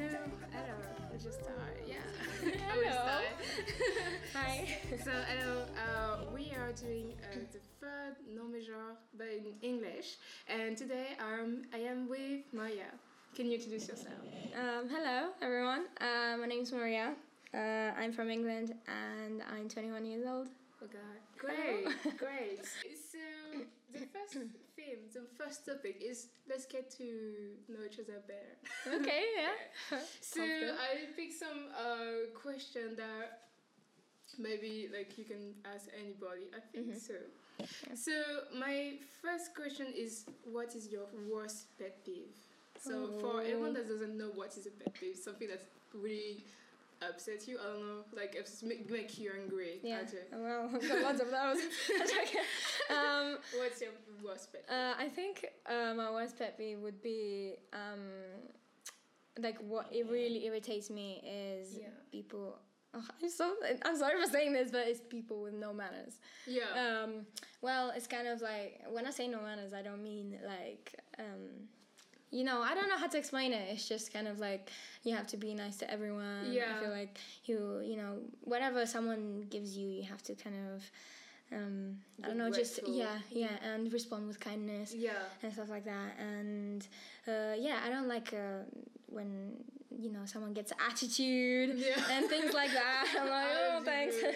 So, hello, let's just start. Yeah. Hello. Hi. so, hello, uh, we are doing uh, the third non-major, but in English. And today um, I am with Maria. Can you introduce yourself? Um, hello, everyone. Uh, my name is Maria. Uh, I'm from England and I'm 21 years old. Oh God. Great, great. So, the first the first topic is let's get to know each other better. Okay, yeah. So I picked some uh, question that maybe like you can ask anybody. I think so. So my first question is, what is your worst pet peeve? So for everyone that doesn't know what is a pet peeve, something that's really upsets you. I don't know, like it's make, make you angry. Yeah. actually. Well, I've got lots of those. um, What's your worst pet? peeve? uh, I think uh, my worst pet peeve would be um, like what it really irritates me is Yeah. people. Oh, I'm so I'm sorry for saying this, but it's people with no manners. yeah. Um, well, it's kind of like when I say no manners, I don't mean like um, you know, I don't know how to explain it. It's just kind of like you have to be nice to everyone. Yeah. I feel like you, you know, whatever someone gives you, you have to kind of, um, I don't know, just yeah, yeah, and respond with kindness yeah. and stuff like that. And uh, yeah, I don't like uh, when you know someone gets attitude Yeah. and things like that. I'm like, oh, thanks. yeah.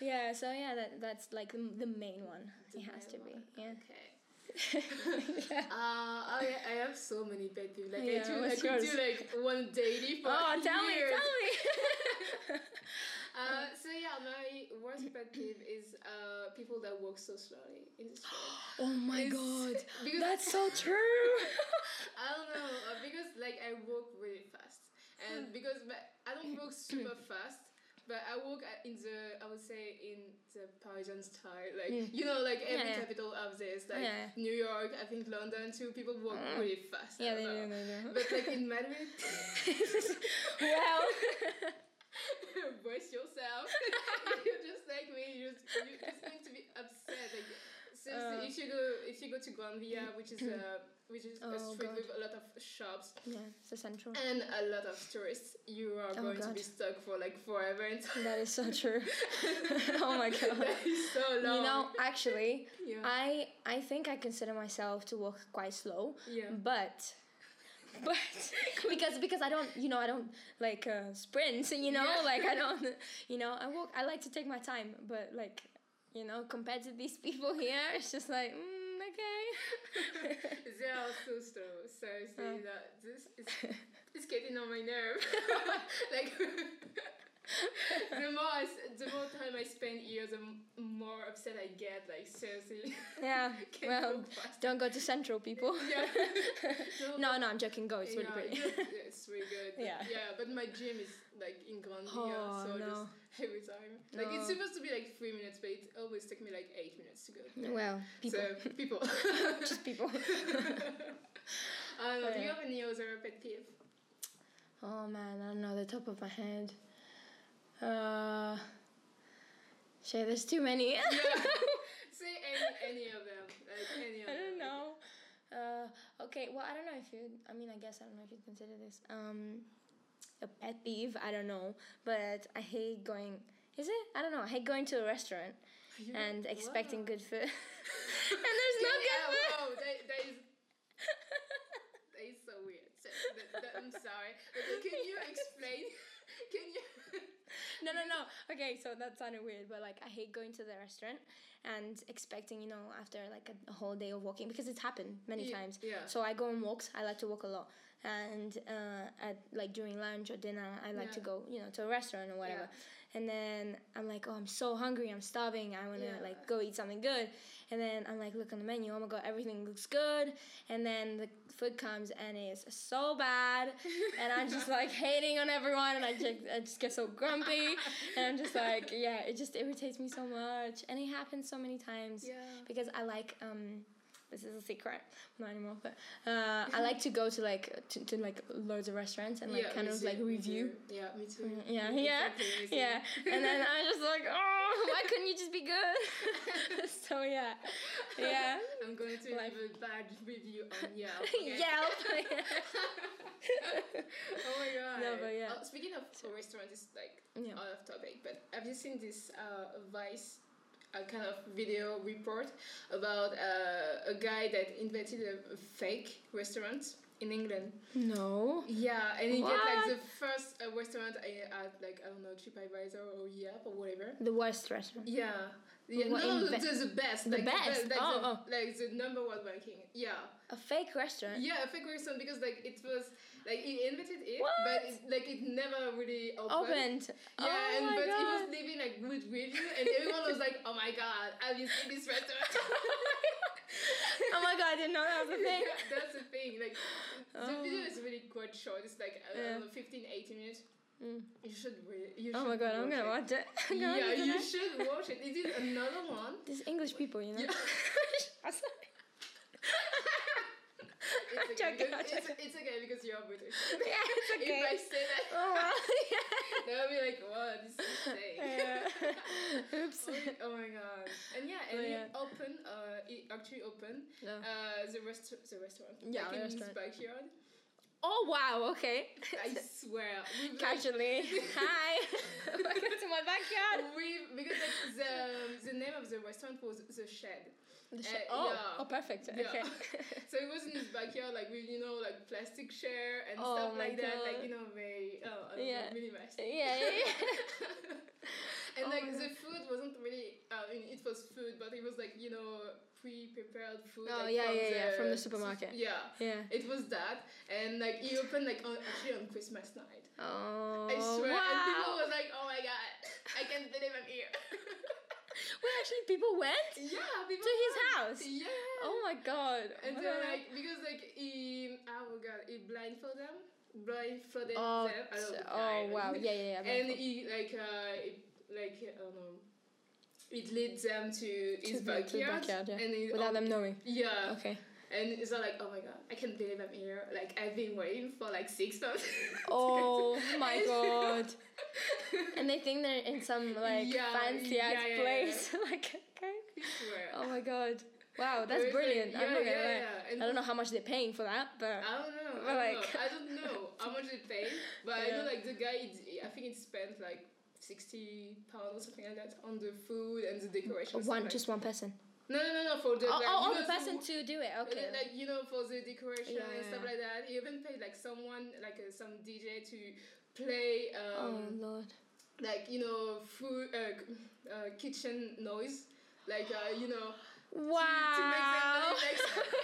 yeah, so yeah, that that's like the, the main one. it has to be. Yeah. Okay. Uh, I, I have so many pet peeves. Like I, Yeah, do, I could yours? do like one daily for Oh, tell me, tell me. Uh, so yeah, my worst pet peeve is uh, people that walk so slowly in the street. oh my It's- god, because- that's so true. I don't know uh, because like I walk really fast, and because but I don't walk super fast. But I walk uh, in the, I would say, in the Parisian style. Like, you know, like every Mm. Yeah. capital of this. Like, Yeah. New York, I think London too, people walk really fast. Yeah, they do, they do. But like in Madrid, well, brace yourself. You're just like me. You just you just going to be upset. Like, Uh. if you go if you go to Gran Via, which is a which is a Oh, street God. with a lot of shops yeah, it's a central. and a lot of tourists, you are going to Oh, be stuck for like forever. And That is so true. oh my god. that is so long. You know, actually, Yeah. I I think I consider myself to walk quite slow. Yeah. But but because because I don't you know I don't like uh, sprint you know Yeah. like I don't you know I walk I like to take my time but like you know compared to these people here it's just like mm, okay they are so slow. Seriously, Oh. that this is it's getting on my nerve. like the more I, the more time I spend here, the more upset I get. Like seriously. yeah well don't go to central people yeah. no no I'm joking go it's really yeah, pretty yeah, it's really good. But Yeah. Yeah, but my gym is like in Gran Via, Oh, so no. just every time. Like No. it's supposed to be like three minutes, but it always take me like eight minutes to go. well people So people. just people I don't know. Do you have any other pet peeve? Oh man, I don't know the top of my head. Uh, shit, there's too many. Yeah. Say any any of them. Like any of I don't know. Uh, okay, well, I don't know if you. I mean, I guess I don't know if you'd consider this um a pet peeve. I don't know, but I hate going. Is it? I don't know. I hate going to a restaurant You- and expecting wow. good food, and there's no Yeah, good food. wow, that, that is that is so weird. So, that, that, I'm sorry. But can you explain? Can you? No, no, no. Okay, so that sounded weird, but like I hate going to the restaurant and expecting, you know, after like a, a whole day of walking because it's happened many Yeah, times. yeah. So I go on walks. I like to walk a lot, and uh, at like during lunch or dinner, I like to go, you know, to a restaurant or whatever. Yeah. And then I'm like, oh, I'm so hungry. I'm starving. I wanna Yeah. like go eat something good. And then I'm like, look on the menu. Oh my god, everything looks good. And then the food comes and it's so bad, and I'm just like hating on everyone, and I just I just get so grumpy, and I'm just like, yeah, it just irritates me so much, and it happens so many times. Yeah. Because I like um. This is a secret, not anymore. But uh, I like to go to like to, to like loads of restaurants and like yeah, kind of too, like review. Yeah, me too. Yeah, yeah, exactly, yeah. And then I'm just like, oh, why couldn't you just be good? so yeah, Yeah. I'm going to Life. leave a bad review on Yelp. okay? Yelp. oh my god. No, but yeah. Uh, speaking of restaurants, it's like Yeah. out of topic, but have you seen this uh, Vice uh, kind of video report about uh, a guy that invented a, a fake restaurant in England? no. Yeah, and he did like the first uh, restaurant I- at like I don't know TripAdvisor or Yelp or whatever. The worst restaurant. Yeah. Yeah, What, no, the, the best. The like, best? like, Oh, the, oh. like the number one ranking. Yeah. A fake restaurant. Yeah, a fake restaurant because like it was like he invited it, What? but it, like it never really opened. Opened. Yeah, oh and my but god. he was leaving like good review, and everyone was like, "Oh my god, have you seen this restaurant?" oh my god, I didn't know that was a thing. Yeah, that's the thing. Like the Oh. video is really quite short. It's like I Yeah. know, 15, 18 minutes. Mm. You should really. You Oh my god, I'm gonna watch it. Gonna Yeah, watch you should watch it. It is another one. These English people, you know. Yeah. It's okay, because, I'm it's, it's okay because you're British. yeah, it's If I say that, Oh wow. they'll be like, "What is this thing?" yeah. Oops. Oh my- oh my god! And yeah, and Oh, yeah. opened. Uh, he actually opened No. uh the rest the restaurant. Yeah, like the in restaurant. his backyard. Oh wow. Okay. I swear. Like, Casually. Hi. Welcome to my backyard. with because like the the name of the restaurant was the Shed. The Uh, oh. yeah. Oh, perfect. Yeah. Okay. So it was in his backyard, like with you know like plastic chair and Oh stuff like that, like you know very oh Yeah. know, minimalist. yeah, yeah, yeah. and Oh like the food wasn't really uh, I mean, it was food, but it was like you know pre-prepared food. Oh, like, yeah, from yeah, the, yeah, from the supermarket. Yeah. Yeah. It was that, and like he opened like on, actually on Christmas night. Oh. I swear, and people wow. was like, "Oh my god, I can't believe I'm here." Wait, actually, people went yeah, people to his went. house. Yeah. Oh my god. And they're like because like he oh my god he blindfolded them, blindfolded Oh, them. I don't know, oh wow. Yeah, yeah, yeah. And he like uh it, like I don't know. It leads them to his the- to the backyard, backyard, yeah. and it, Without them knowing. yeah, Okay. and it's all like, oh my god, I can't believe I'm here. Like I've been waiting for like six months. Oh my god. And they think they're in some like Yeah, fancy ass yeah, yeah, place. like okay. Oh my god. Wow, that's like- brilliant. yeah, I'm not gonna yeah, yeah. I don't know how much they're paying for that, but I don't know. But, I don't like- know. I don't know how much they pay, but I know like the guy. I think it spent like sixty pounds or something like that on the food and the decoration. one like, just one person. no, no, no, no. For the Oh, like, oh, know, person to, to do it. Okay. Like you know, for the decoration Yeah, and stuff yeah. like that. He even paid like someone, like uh, some DJ to play, oh um, lord. like you know, food, uh, uh, kitchen noise, like uh, you know, Wow. to, to make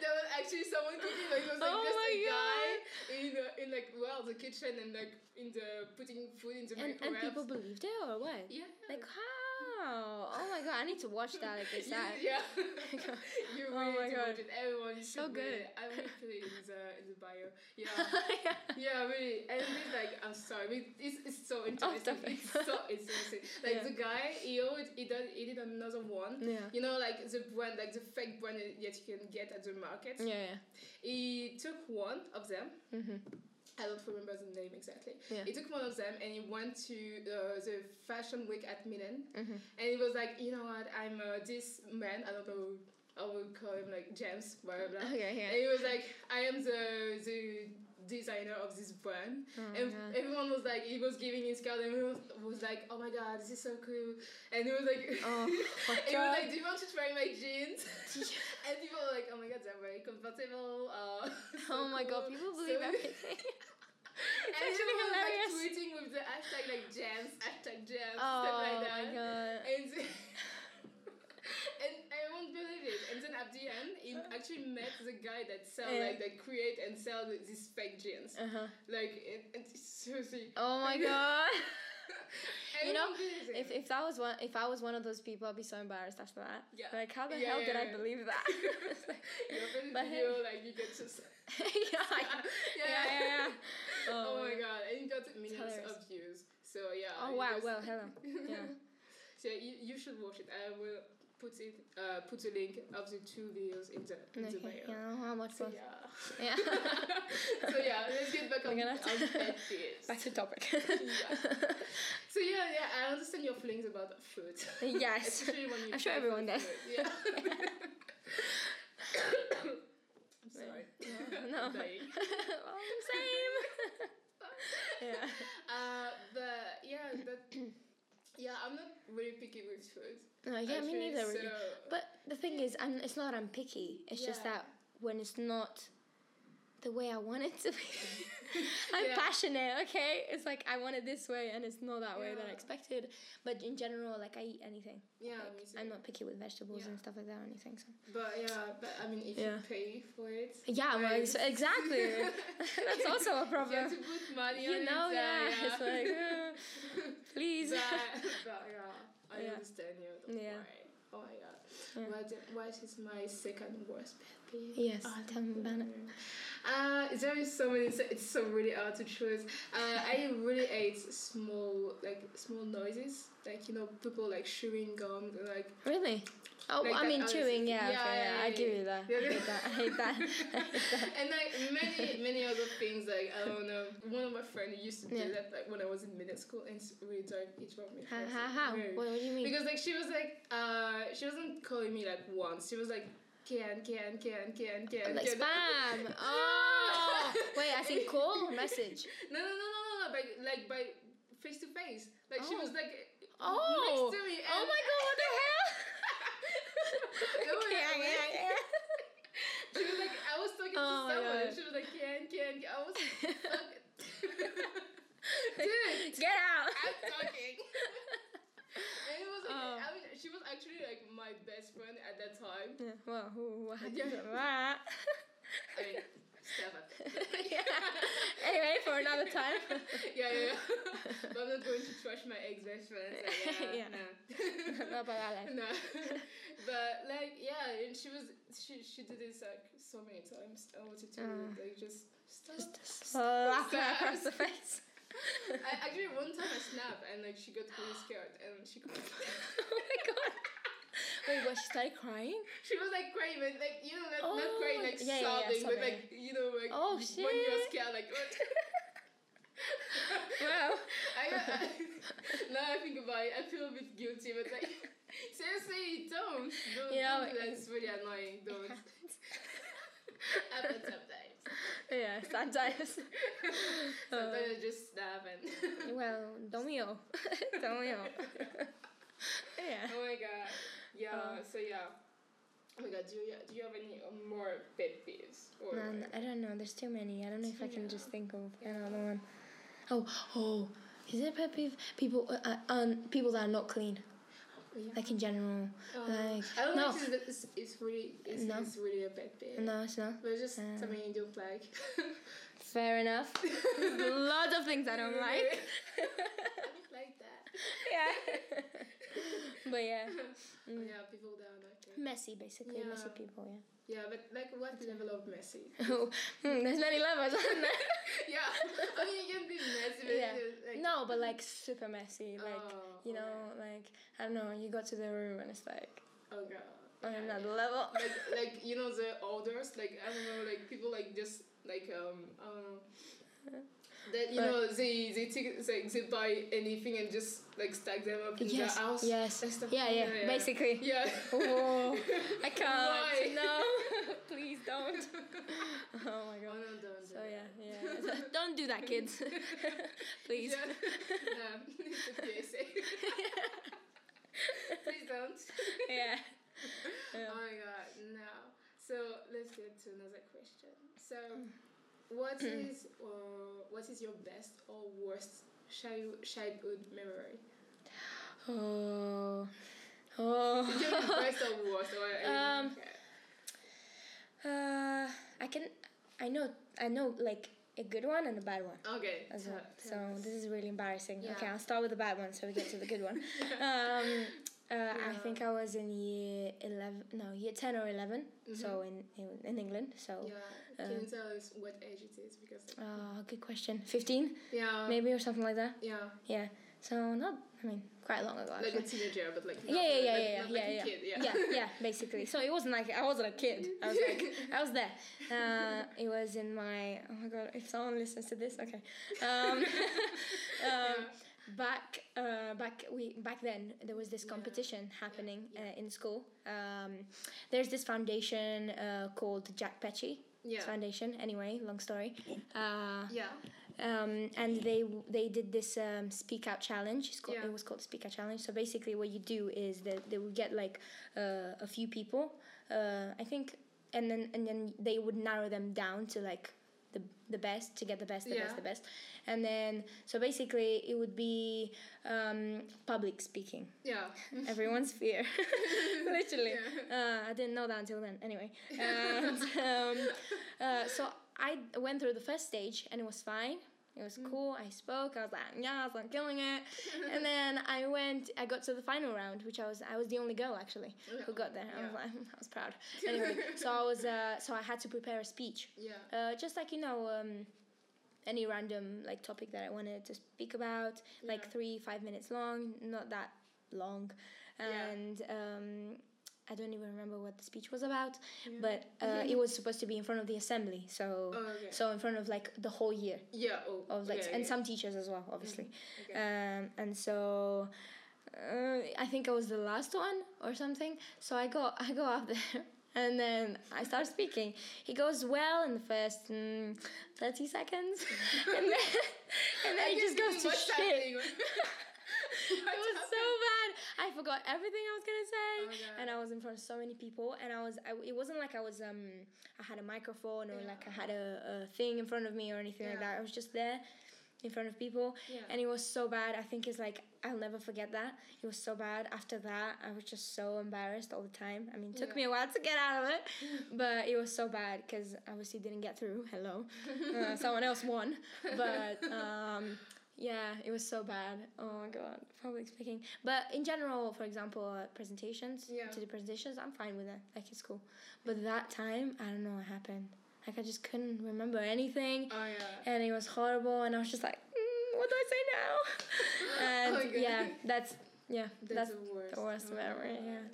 there was actually someone cooking. Like, it was like Oh just a God. guy in uh, in like well the kitchen and like in the putting food in the and, and people believed it or what? yeah. Like how? Oh my god, I need to watch that like yeah, that. yeah. you Oh really my need to God. watch it. Everyone, you So good. I will put it in the in the bio. Yeah. yeah. Yeah, really, and it's like I'm sorry, but it's, it's so interesting. it. it's so interesting. Like Yeah. the guy, he always, he did he did another one. Yeah. You know, like the brand, like the fake brand that you can get at the market. Yeah, yeah. He took one of them. Mhm. I don't remember the name exactly. Yeah. He took one of them and he went to uh, the fashion week at Milan. Mhm. And he was like, you know what? I'm uh, this man. I don't know. I would call him like James, blah blah blah. Okay, And he was like, I am the the designer of this brand. Oh and God. everyone was like, he was giving his card, and he was, was like, oh my god, this is so cool. And he was like, Oh, he was like, do you want to try my jeans? and people were like, oh my god, they're very comfortable. Uh, so Oh my god, cool." people So- believe everything. and It's everyone was like tweeting with the hashtag like jams, hashtag jams, Oh stuff like my god. And and believe it. And then at the end, he actually met the guy that sell Yeah. like that create and sell these fake jeans. Uh huh. Like it, it's seriously. Oh my god. You know, everyone believes it. If, if that was one if I was one of those people I'd be so embarrassed after that. Yeah. Like how the Yeah, hell yeah, did I believe that? you open the But video, like you get just. yeah, yeah, yeah, yeah. Oh, my god, and you got millions of views. So yeah. Oh wow, just- well hello. Yeah. so you, you should watch it. I will put it uh, put a link of the two videos in the in the bio. Yeah, how much so, yeah. yeah. so yeah, let's get back on, gonna on pet peeves. Back to topic. yeah. So yeah, yeah, I understand your feelings about food. Yes. I'm sure everyone does. Yeah. I'm sorry. No. no. well, same. yeah. Uh, but yeah, that yeah, I'm not really picky with food. No, yeah, me actually, neither really. so- But the thing is, I'm, it's not I'm picky. It's just that when it's not the way I want it to be, I'm Yeah. passionate. Okay, it's like I want it this way, and it's not that way that I expected. But in general, like I eat anything. Yeah, Like. I'm not picky with vegetables Yeah. and stuff like that or anything. So But yeah, but I mean, if Yeah. you pay for it. yeah, well, exactly. That's also a problem. You have to put money You know, it. yeah. It's like, uh, please. but, but yeah, I Yeah. understand you. Don't Yeah. worry. Oh my god. What, what is my second worst pet peeve? Yes, Oh, tell me about it. Uh, there is so many. It's so really hard to choose. Uh, I really hate small, like small noises, like you know, people like chewing gum, like Really? Oh, Like I mean other chewing. Yeah, Yeah, okay, yeah, yeah, I give you that. I hate that. I hate that. I hate that. and like many many other things. Like I don't know. One of my friends used to do that like when I was in middle school, and it's really drove it drove me How? How? how? What, what do you mean? Because like she was like uh she wasn't calling me like once. She was like can can can can can. like can. spam. Oh, wait. I think call or message. No no no no no no. By like by face to face. Like she Oh. was like Oh. next to me. Oh my god! What the hell? Yeah, yeah, yeah. She was like, I was talking Oh to someone, and she was like, can, can, can. I was like, dude, Get out. I'm talking. and it was like, Oh. I mean, she was actually like my best friend at that time. Yeah, well, who, what Yeah. to that? I mean, step up. yeah. Anyway, for another time. yeah, yeah, yeah. but I'm not going to trash my ex best friend. So yeah, Yeah. no. Not about that life. no. but like, yeah, and she was, she, she did this like so many times. I wanted to Mm. like just stop. Just slap her across the face. I, actually, one time I snapped and like she got really scared and she oh my god. Wait, what? She started crying? she was like crying, but like you know, not, not Oh, crying like yeah, yeah, yeah, sobbing, but like you know, like Oh, when you're scared, like. What? Wow. I, I, now I think about it, I feel a bit guilty, but like seriously, don't, don't, You know, don't do that. It's really annoying. Don't. Happens sometimes. yeah, sometimes. Sometimes I just snap and. well, don't we all? don't we all? yeah. Oh my god. Yeah. Uh. so yeah. Oh my god. Do you do you have any uh, more pet peeves or? No, no, I don't know. There's too many. I don't know if I can Yeah. just think of another one. Oh, oh. Is it a pet peeve? People, uh, uh, um, people that are not clean, Oh, yeah. like in general. Uh, like I don't no, know if it's, it's really it's, No. it's really a pet peeve. no, it's not. But it's just Uh. something you don't like. Fair enough. Lots of things I don't like. I don't like that. yeah. but yeah, Oh, yeah, people that are like that. messy basically. Messy people. Yeah. Yeah, but like what level of messy? Oh, hmm, there's many levels, aren't there? yeah, I mean you can be messy, but Yeah. like, No, but like super messy. Like Oh, you know, like I don't know. You go to the room and it's like Oh god. on Yeah, another yeah. level. like like you know the odors like I don't know like people like just like um I don't know that you But- know they they take like they buy anything and just like stack them up in Yes, their house yes. stuff. Yeah, yeah, basically. yeah Oh, I can't. No, please don't. Oh my oh god. no don't So do yeah, yeah. don't do that, kids. please. yeah. no it's a PSA please don't yeah. Yeah. oh my god no so let's get to another question so mm. What is uh, what is your best or worst child childhood memory Oh. Oh. Best or worst or Um, okay. Uh, I can. I know. I know like a good one and a bad one okay as well. So this is really embarrassing. Okay, I'll start with the bad one so we get to the good one. um, uh, I think I was in year eleven. No, year ten or 11 So in, in in England. So. Mm-hmm. yeah can you tell us what age it is because Uh, good question. Fifteen, yeah maybe or something like that. yeah Yeah. So not. I mean, quite long ago. like a Actually. teenager but like yeah, yeah, yeah, like, yeah, yeah, like yeah, a kid yeah yeah, yeah, basically. So it wasn't like I wasn't a kid. I was like I was there. Uh, it was in my oh my god. If someone listens to this, okay. Um, um, back uh, back we back then there was this competition happening Uh, in school. Um, there's this foundation uh, called Jack Petchey Yeah. Foundation. Anyway, long story. Uh, Yeah. um, and they they did this um, speak out challenge. It's called, Yeah. It was called the speak out challenge. So basically, what you do is that they would get like uh, a few people. Uh, I think, and then and then they would narrow them down to like the the best to get the best, the Yeah. best, the best. And then so basically, it would be um, public speaking. Yeah. Everyone's fear, literally. Uh, I didn't know that until then. Anyway, and um, uh, so I went through the first stage and it was fine. It was cool. I spoke. I was like, yeah, I'm killing it. and then I went. I got to the final round, which I was. I was the only girl actually who got there. I was like, I was proud. Anyway, so I was. Uh, so I had to prepare a speech. Yeah. Uh, just like you know, um, any random like topic that I wanted to speak about, like three five minutes long, not that long, Yeah. and um, I don't even remember what the speech was about, Yeah. but uh, it was supposed to be in front of the assembly, so Oh, okay. so in front of like the whole year Yeah. Oh. of like yeah, and yeah. some teachers as well, obviously, Okay. um, and so. Uh, I think I was the last one or something. So I go, I go up there, and then I start speaking. He goes well in the first mm, thirty seconds, and then and then he just goes to shit. It was so bad. I forgot everything I was gonna say, Oh and I was in front of so many people, and I was. I, it wasn't like I was. Um, I had a microphone or like I had a, a thing in front of me or anything like that. I was just there, in front of people, Yeah. and it was so bad. I think it's like I'll never forget that. It was so bad. After that, I was just so embarrassed all the time. I mean, it took Yeah. me a while to get out of it, but it was so bad because obviously didn't get through. Hello, uh, someone else won, but um, yeah, it was so bad. Oh my god, public speaking. But in general, for example, uh, presentations Yeah. to do presentations, I'm fine with it. Like it's cool. But that time, I don't know what happened. Like I just couldn't remember anything Oh yeah. and it was horrible and i was just like mm, what do i say now and Oh my God. yeah that's yeah That's, that's, the worst. the worst Oh, memory yeah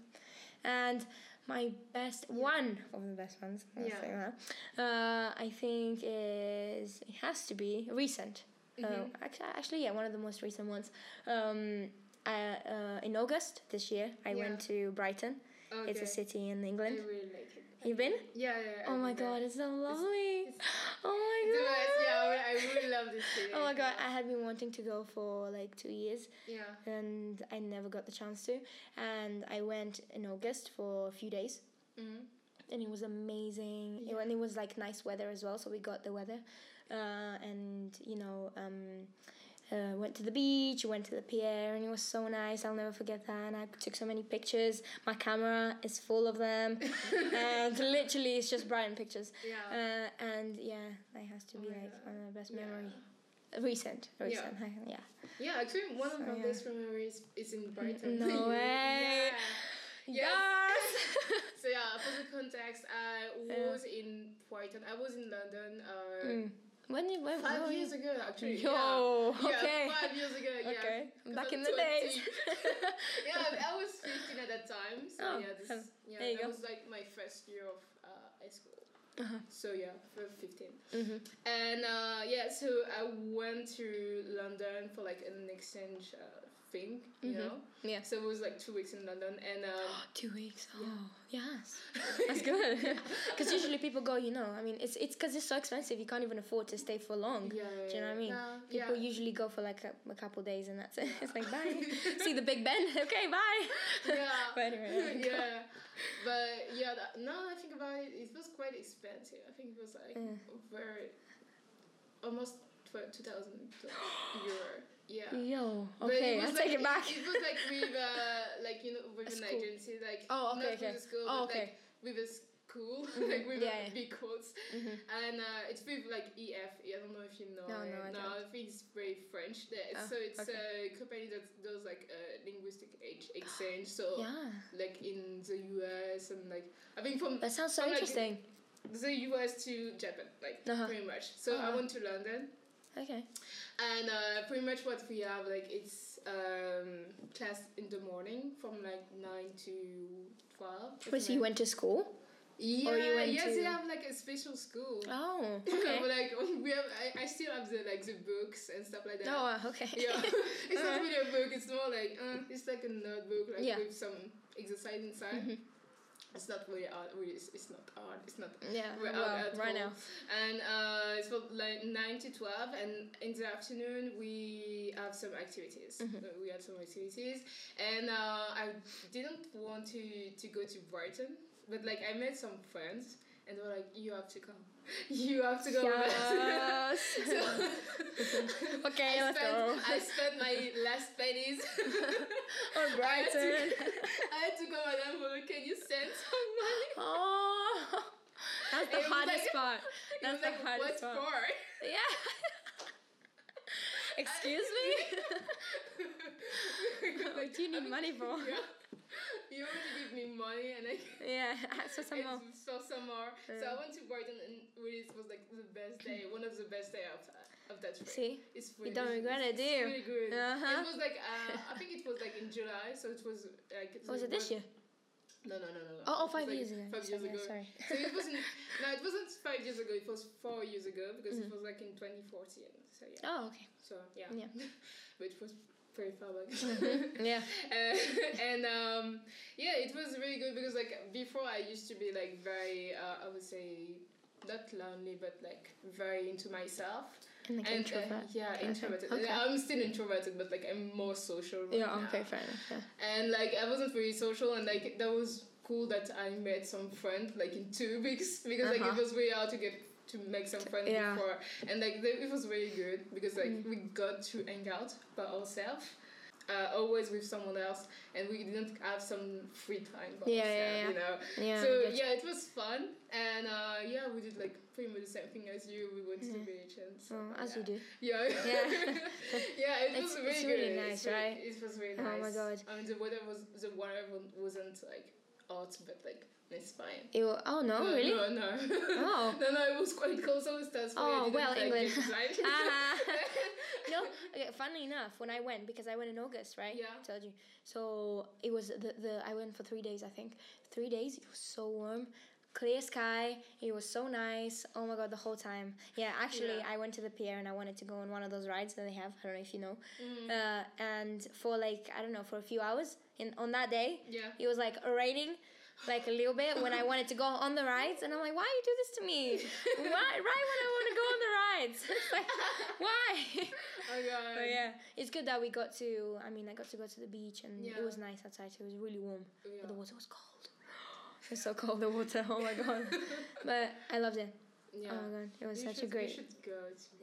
and my best one of the best ones I'll Yeah. uh, i think is it has to be recent uh, Mhm. actually, actually yeah one of the most recent ones um, I, uh, in august this year i Yeah. went to brighton Okay. it's a city in I england really like it. You've been? Yeah, yeah. yeah, oh my been there. god it's so lovely it's- oh my It's god. Yeah, I I really love this city. Oh my god, I had been wanting to go for like two years Yeah. and I never got the chance to. And I went in August for a few days Mm-hmm. and it was amazing. Yeah. And it was like nice weather as well, so we got the weather. Uh, and you know, um, uh, went to the beach, went to the pier, and it was so nice. I'll never forget that. And I took so many pictures. My camera is full of them, and literally, it's just Brighton pictures. Yeah. Uh, and yeah, that has to Oh be my like God. one of the best Yeah. memory. Recent, recent, yeah. Yeah, actually, one of So, my yeah. best memories is in Brighton. no way. Yeah. Yes. so yeah, for the context, I Yeah. was in Brighton. I was in London. Uh, Mm. When did when? Five when- years ago, actually. Yo, yeah. okay. Yeah, five years ago. Yeah. Okay, back in the 20. days. yeah, I was 15 at that time. So Oh, yeah, this, yeah, There you that go. was like my first year of uh, high school. Uh-huh. So yeah, for 15. Mhm. And uh, yeah, so I went to London for like an exchange uh, thing, you Mhm. know. Yeah. So it was like two weeks in London, and um, Two weeks. Oh, yes. That's good. Because usually people go, you know, I mean, it's it's because it's so expensive. You can't even afford to stay for long. yeah, Do you know what I mean? yeah, People yeah. usually go for like a, a couple days and that's it. It's like bye. See the Big Ben. Okay, bye. yeah. But anyway, yeah, but yeah. That, now that I think about it, it was quite expensive. I think it was like Yeah. very almost two thousand euro. Yeah. Yo. Okay, I like, take it back. It, was like with uh, like you know with an agency like Oh, okay, not okay. with a school Oh, but okay. like with a school like with Yeah, a yeah. big quotes Mhm. and uh, it's with like EF I don't know if you know No, it. no, I no. I think it's very French there Oh, so it's okay. a company that does like a linguistic ex- exchange so Yeah. like in the US and like I think from That sounds so like- interesting. the US to Japan like Uh-huh. pretty much so I Uh-huh. went to London Okay. and uh, pretty much what we have like it's um, class in the morning from like nine to twelve. Wait, so you went to school? Yeah, Or you went yes, to- they have like a special school. Oh, okay. like we have, I, I still have the like the books and stuff like that. Oh, uh, okay. yeah, it's not Uh, really a book. It's more like uh, it's like a notebook, like Yeah. with some exercise inside. Mhm. It's not really art. Really, it's, it's not art. It's not Yeah, We're well, right all. now. and uh, it's from like 9 to 12 and in the afternoon we have some activities Mhm. Uh, we had some activities and uh, i didn't want to to go to brighton but like i met some friends and they were like you have to come you have to go. Yes. so, okay, I let's spent, go. I spent my last pennies On I had to- Brighton. I had to go Polo, can you send some money Oh, that's the It hardest like- part. That's the like, hardest part. for Yeah. Excuse me. what do you need money for? Yeah. You want to give me money and I Yeah, for some more. so some more. So I went to Brighton and really it was like the best day, one of the best day of of that trip. See, It's You don't regret it, it's do you? really good. Uh-huh. It was like uh, I think it was like in July, so it was like. was it this year? No, no, no, no. no. Oh, oh five like years ago. Five Sorry, years ago. Sorry. So it wasn't. no, it wasn't five years ago. It was four years ago because Mhm. it was like in 2014. So yeah. Oh, okay. So yeah. Yeah. but it was very far back. Yeah. Uh, and um, yeah, it was really good because like before I used to be like very uh, I would say not lonely but like very into myself. And like And uh, yeah, kind introverted. Okay. I'm still introverted, but like I'm more social. Right Yeah, now. okay, fair enough. Yeah. And like I wasn't very social, and like that was cool that I met some friends like in two weeks because like Uh-huh. it was really hard to get to make some friends Yeah. before, and like the, it was really good because like Mm. we got to hang out by ourselves. Uh, always with someone else, and we didn't have some free time by Yeah, yeah, ourselves, yeah. you know. Yeah. so yeah, it was fun, and uh, yeah, we did like pretty much the same thing as you. We went to the Yeah. beach and so, Oh, as yeah. you do. Yeah. Yeah. yeah, it was It's- really it's really It's nice, really- right? It was really nice. Oh my God. I mean, the weather was the water wasn't like hot, but like it's fine. It oh no, no, really? No, no. Oh. no, no, it was quite cold, so that's why Oh, well, like, England. Ah. no, okay, funnily enough, when I went, because I went in August, right? Yeah. I told you. So it was the, the I went for three days, I think. Three days, it was so warm. Clear sky, it was so nice. Oh my god, the whole time. Yeah, actually, Yeah. I went to the pier and I wanted to go on one of those rides that they have. I don't know if you know. Mm. Uh, and for like, I don't know, for a few hours in on that day, yeah. it was like raining like a little bit when I wanted to go on the rides, and I'm like, why you do this to me? why? Right when I want to go on the rides? Like, why? Oh god. but yeah, it's good that we got to. I mean, I got to go to the beach, and Yeah. it was nice outside. So it was really warm. Yeah. But the water was cold. It was so cold. The water. Oh my god. but I loved it. Yeah. Oh my god, it was You such a great. You should go.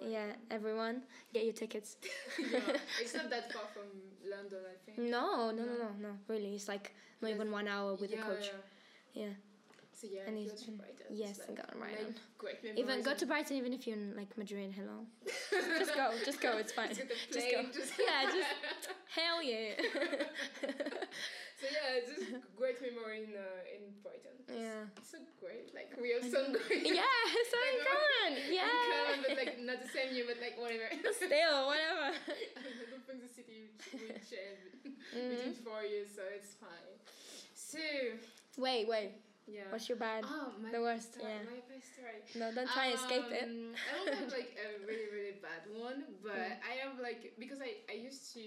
Yeah, everyone, get your tickets. yeah. It's not that far from London, I think. No, no, no, no, no. Really, it's like not even one hour with yeah, the coach. Yeah. Yeah. So yeah, And go to Brighton. yes, like, got right make on. Great Even go to Brighton, even if you're in like Madrid. Hello. just go, just go. It's fine. Just get Just go. just- Yeah, just hell yeah. So yeah, it's just great memory in uh, in Brighton. It's, Yeah. it's so great. Like we have some great. yeah, so in common. In Yeah. common, but like not the same year, but like whatever. Still, whatever. I don't think the city will change Mhm. between four years, so it's fine. So Wait, wait. Yeah. What's your bad? Oh, my the worst, story- yeah. My best story. No, don't try and escape it. Um, I don't have like a really really bad one, but Mm. I have like because I I used to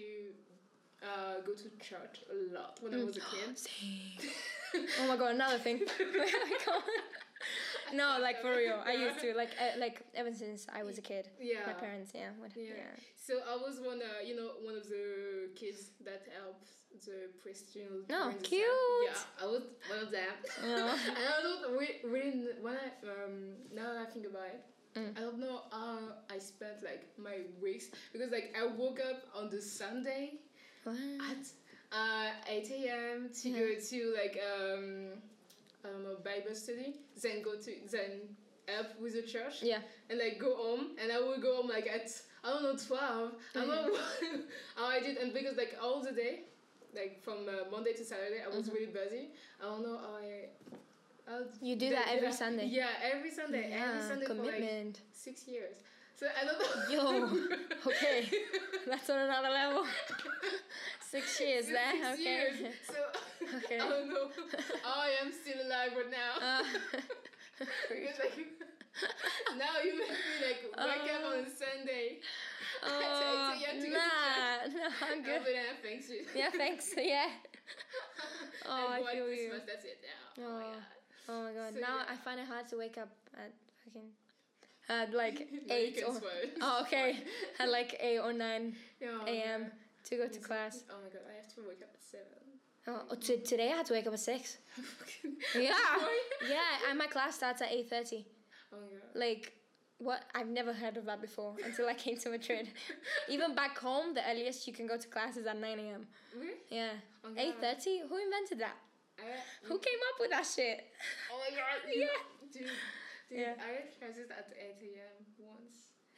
uh, go to church a lot when I Mm. was a kid. Oh my god, another thing. On. no, like for real. I used to like uh, like ever since I was a kid. Yeah. My parents, yeah. What, Yeah. yeah. So I was one, uh, you know, one of the kids that helps the Christian. No, cute. Yeah, I was one of them. Oh. and I don't we really when I um now that I think about it. Mm. I don't know how I spent like my weeks because like I woke up on the Sunday What? at uh, 8 a.m. to Yeah. go to like um I don't know Bible study, then go to then help with the church Yeah. and like go home and I would go home like at I don't know twelve. I don't know how I did and because like all the day, like from uh, Monday to Saturday, I was Mhm. really busy. I don't know how I. how You do did- that every I- Sunday. Yeah, every Sunday. every Yeah, Sunday for like commitment. six years. So I don't know. Yo, okay. That's on another level. Six years Six there. years. Okay. So Okay. oh no, I am still alive right now. Uh, because like now you make me like wake up Oh. on Sunday. oh, to go to nah, no, I'm Oh, good. but then thanks. Yeah, thanks. Yeah. Oh, and I feel you. That's it now. Oh, my Oh. god. Oh my god. So, now yeah. I find it hard to wake up at fucking at like eight or oh okay at like eight or nine a.m. yeah. to go to It's- class. Oh my god, I have to wake up at seven. Oh, t- today I had to wake up at six. Yeah, yeah, and my class starts at eight thirty. Oh god. Like, what? I've never heard of that before until I came to Madrid. Even back home, the earliest you can go to class is at nine a.m. Really? Yeah, Oh eight thirty. Who invented that? I, Who came up with that shit? Oh my god. Yeah. Dude, dude, Yeah. I had classes at 8 a.m.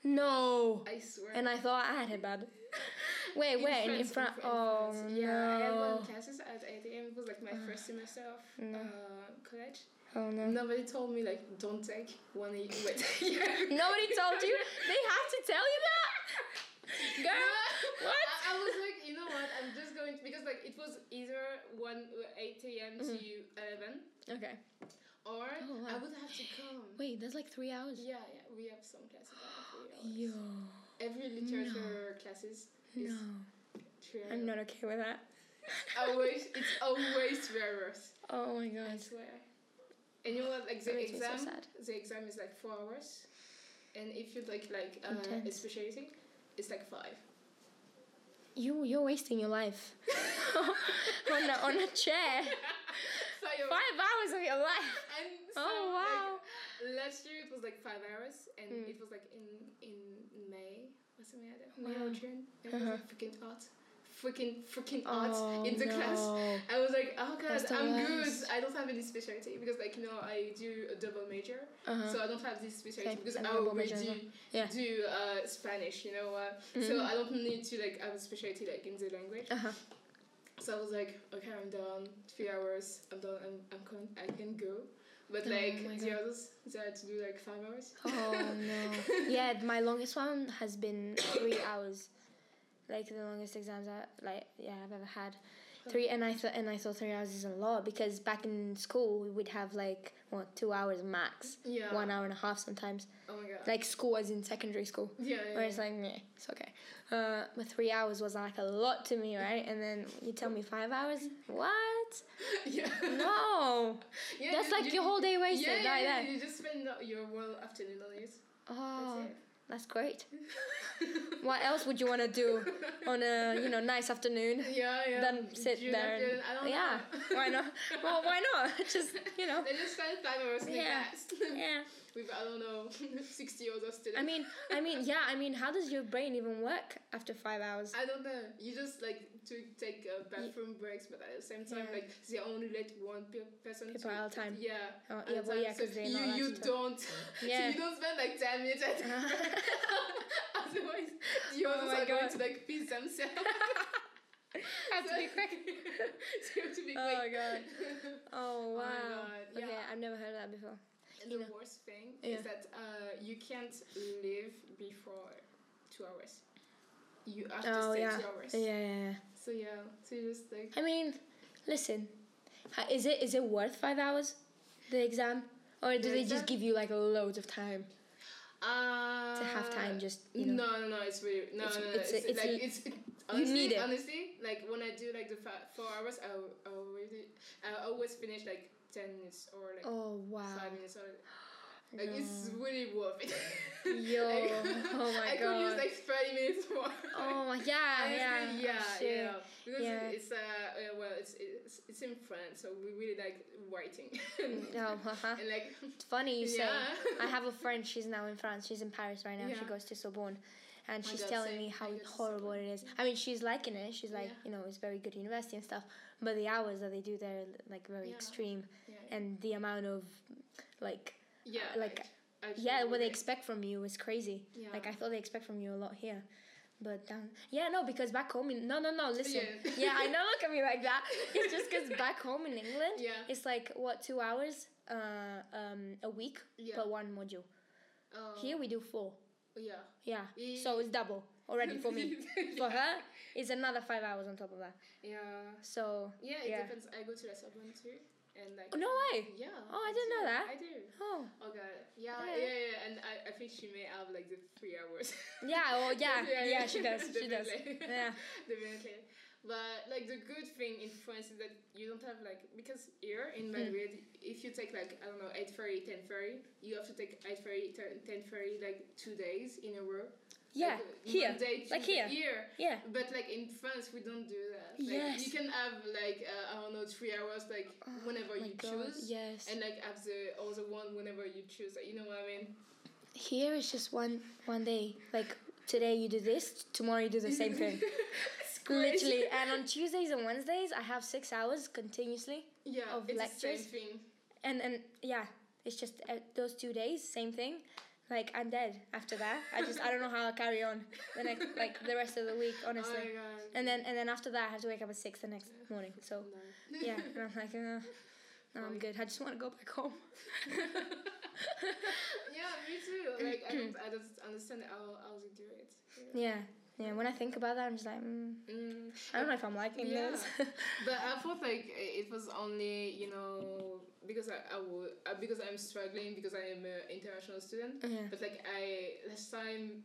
No. I swear. And I thought I had it bad. Wait, In where? In, in France, front? in Oh France. Yeah, I had one classes at 8 a.m. It was like my uh, first semester of No. uh, college. Oh no. Nobody told me like don't take one wait. yeah. Nobody told you. They have to tell you that. Girl, what? I, I was like, you know what? I'm just going to, because like it was either one eight a.m. to mm. eleven, Okay. Or. Oh, I would have to come. Wait, that's like three hours. Yeah, yeah, we have some classes that are three hours. Yo. Every literature classes is No. three hours. I'm not okay with that. always it's always hours. Oh my god. I swear. And you know what? Like the That makes me so exam, sad. the exam is like four hours, and if you like like uh, a specialty, it's like five. You you're wasting your life on a, on a chair. Five. Five hours of your life. And so, Oh wow. Like, last year it was like five hours, and Mm. it was like in in May. What's the matter? May or June? It was Uh-huh. like freaking hot, freaking freaking hot Oh in the class. I was like, oh god, I'm good. I don't have any specialty because like you know I do a double major, Uh-huh. so I don't have this specialty because I already do. Yeah. do uh, Spanish, you know. Uh, So Mhm. I don't need to like have a specialty like in the language. Uh-huh. So I was like, okay, I'm done. Three hours. I'm done. I'm, I'm con- I can go. But Oh like the others, they had to do like five hours. Oh no. Yeah, my longest one has been three hours. Like the longest exams I like yeah I've ever had. Three and I thought and I thought three hours is a lot because back in school we would have like what two hours max. Yeah. One hour and a half sometimes. Oh my god. Like school as in secondary school. yeah, yeah. Where it's like, yeah, it's okay. Uh, three hours was like a lot to me, right? And then you tell me five hours? What? yeah. No. Yeah, That's you- like you- your whole day wasted yeah, yeah, right yeah, there. You just spend your whole afternoon on it. Oh, That's it. that's great. What else would you want to do on a you know nice afternoon? Yeah, yeah. Then sit June there. And, I don't yeah. know. why not? Well, why not? Just you know. They just spend five hours Yeah. Yeah. With I don't know, sixty other students. I mean, I mean, yeah. I mean, how does your brain even work after five hours? I don't know. You just like to take uh, bathroom breaks, but at the same time, Yeah. like they only let one pe- person. People to, at a time. Yeah. Oh, yeah, well, yeah, So 'cause they're you you don't. Yeah. So you don't spend like ten minutes at. Otherwise, the Oh others my are going God. to like piss themselves. Have to be quick. so you have to be Oh my god. Oh my wow. God, Okay, yeah. I've never heard of that before. The know. worst thing Yeah. is that uh, you can't live before two hours. You have to Oh stay yeah. two hours. Yeah, yeah, yeah. So yeah, so you just like I mean, listen. Is it is it worth five hours, the exam, or do The they exam? just give you like loads of time uh, to have time? Just you know. No, no, no. It's really no, It's- no, no. it's It's, it's like a- it's. It, honestly, need it. Honestly, like when I do like the four hours, I, I already I always finish like ten minutes or like Oh wow. five minutes or like No. it's really worth it. Yo, Like, oh my I could use like thirty minutes more. Oh my yeah, yeah. yeah, oh, shit. yeah. Because Yeah. it's uh, well it's, it's it's in France, so we really like writing. Oh, haha. and like It's funny you say. I have a friend. She's now in France. She's in Paris right now. She goes to Sorbonne, and she's God, telling me how I horrible it is. I mean, she's liking it. She's like, Yeah. you know, it's very good university and stuff. But the hours that they do there, are like very Yeah. extreme, yeah, and the amount of, like, yeah, like, yeah, what they expect from you is crazy. Yeah. Like I thought they expect from you a lot here. But down, yeah, no, because back home in no, no, no. Listen, Yeah. yeah, I know. Look at me like that. It's just because back home in England, Yeah. it's like what two hours, uh, um, a week Yeah. per one module. Oh, Here we do four. yeah. Yeah, so it's double already for me. For her, it's another five hours on top of that. Yeah. So Yeah, it Yeah. depends. I go to La Sorbonne too, and like. Oh, no way. Yeah. Oh, I didn't know that. I do. oh Oh god. Yeah, Yeah. yeah, yeah, and I, I think she may have like the three hours. yeah, oh yeah, Yeah, yeah, yeah. she does, she does. Yeah, Definitely. But like the good thing in France is that you don't have like because here in Mm. Madrid, if you take like I don't know eight ferry, ten ferry, you have to take eight ferry, ten ferry like two days in a row. Yeah, Like, here, Monday, like here. Here, yeah, but like in France, we don't do that. Like, Yes. You can have like uh, I don't know three hours like whenever Oh my you God, choose, yes. and like have the other one whenever you choose. like, You know what I mean? Here is just one one day. Like today you do this, tomorrow you do the same thing. Literally, and on Tuesdays and Wednesdays I have six hours continuously, Yeah, of it's the lectures. same thing. and and yeah, it's just uh, those two days, same thing. Like I'm dead after that. I just I don't know how I'll carry on the next like the rest of the week, Oh honestly. god. And then and then after that I have to wake up at six the next morning. So No. yeah, and I'm like, uh, no, I'm good. I just want to go back home. yeah, me too. Like I don't, I don't understand how how they do it. Yeah, yeah. When I think about that, I'm just like, mm, Mm. I don't know if I'm liking Yeah. this. But I thought like it was only you know because I, I would uh, because I'm struggling because I am an international student. yeah. But like I last time,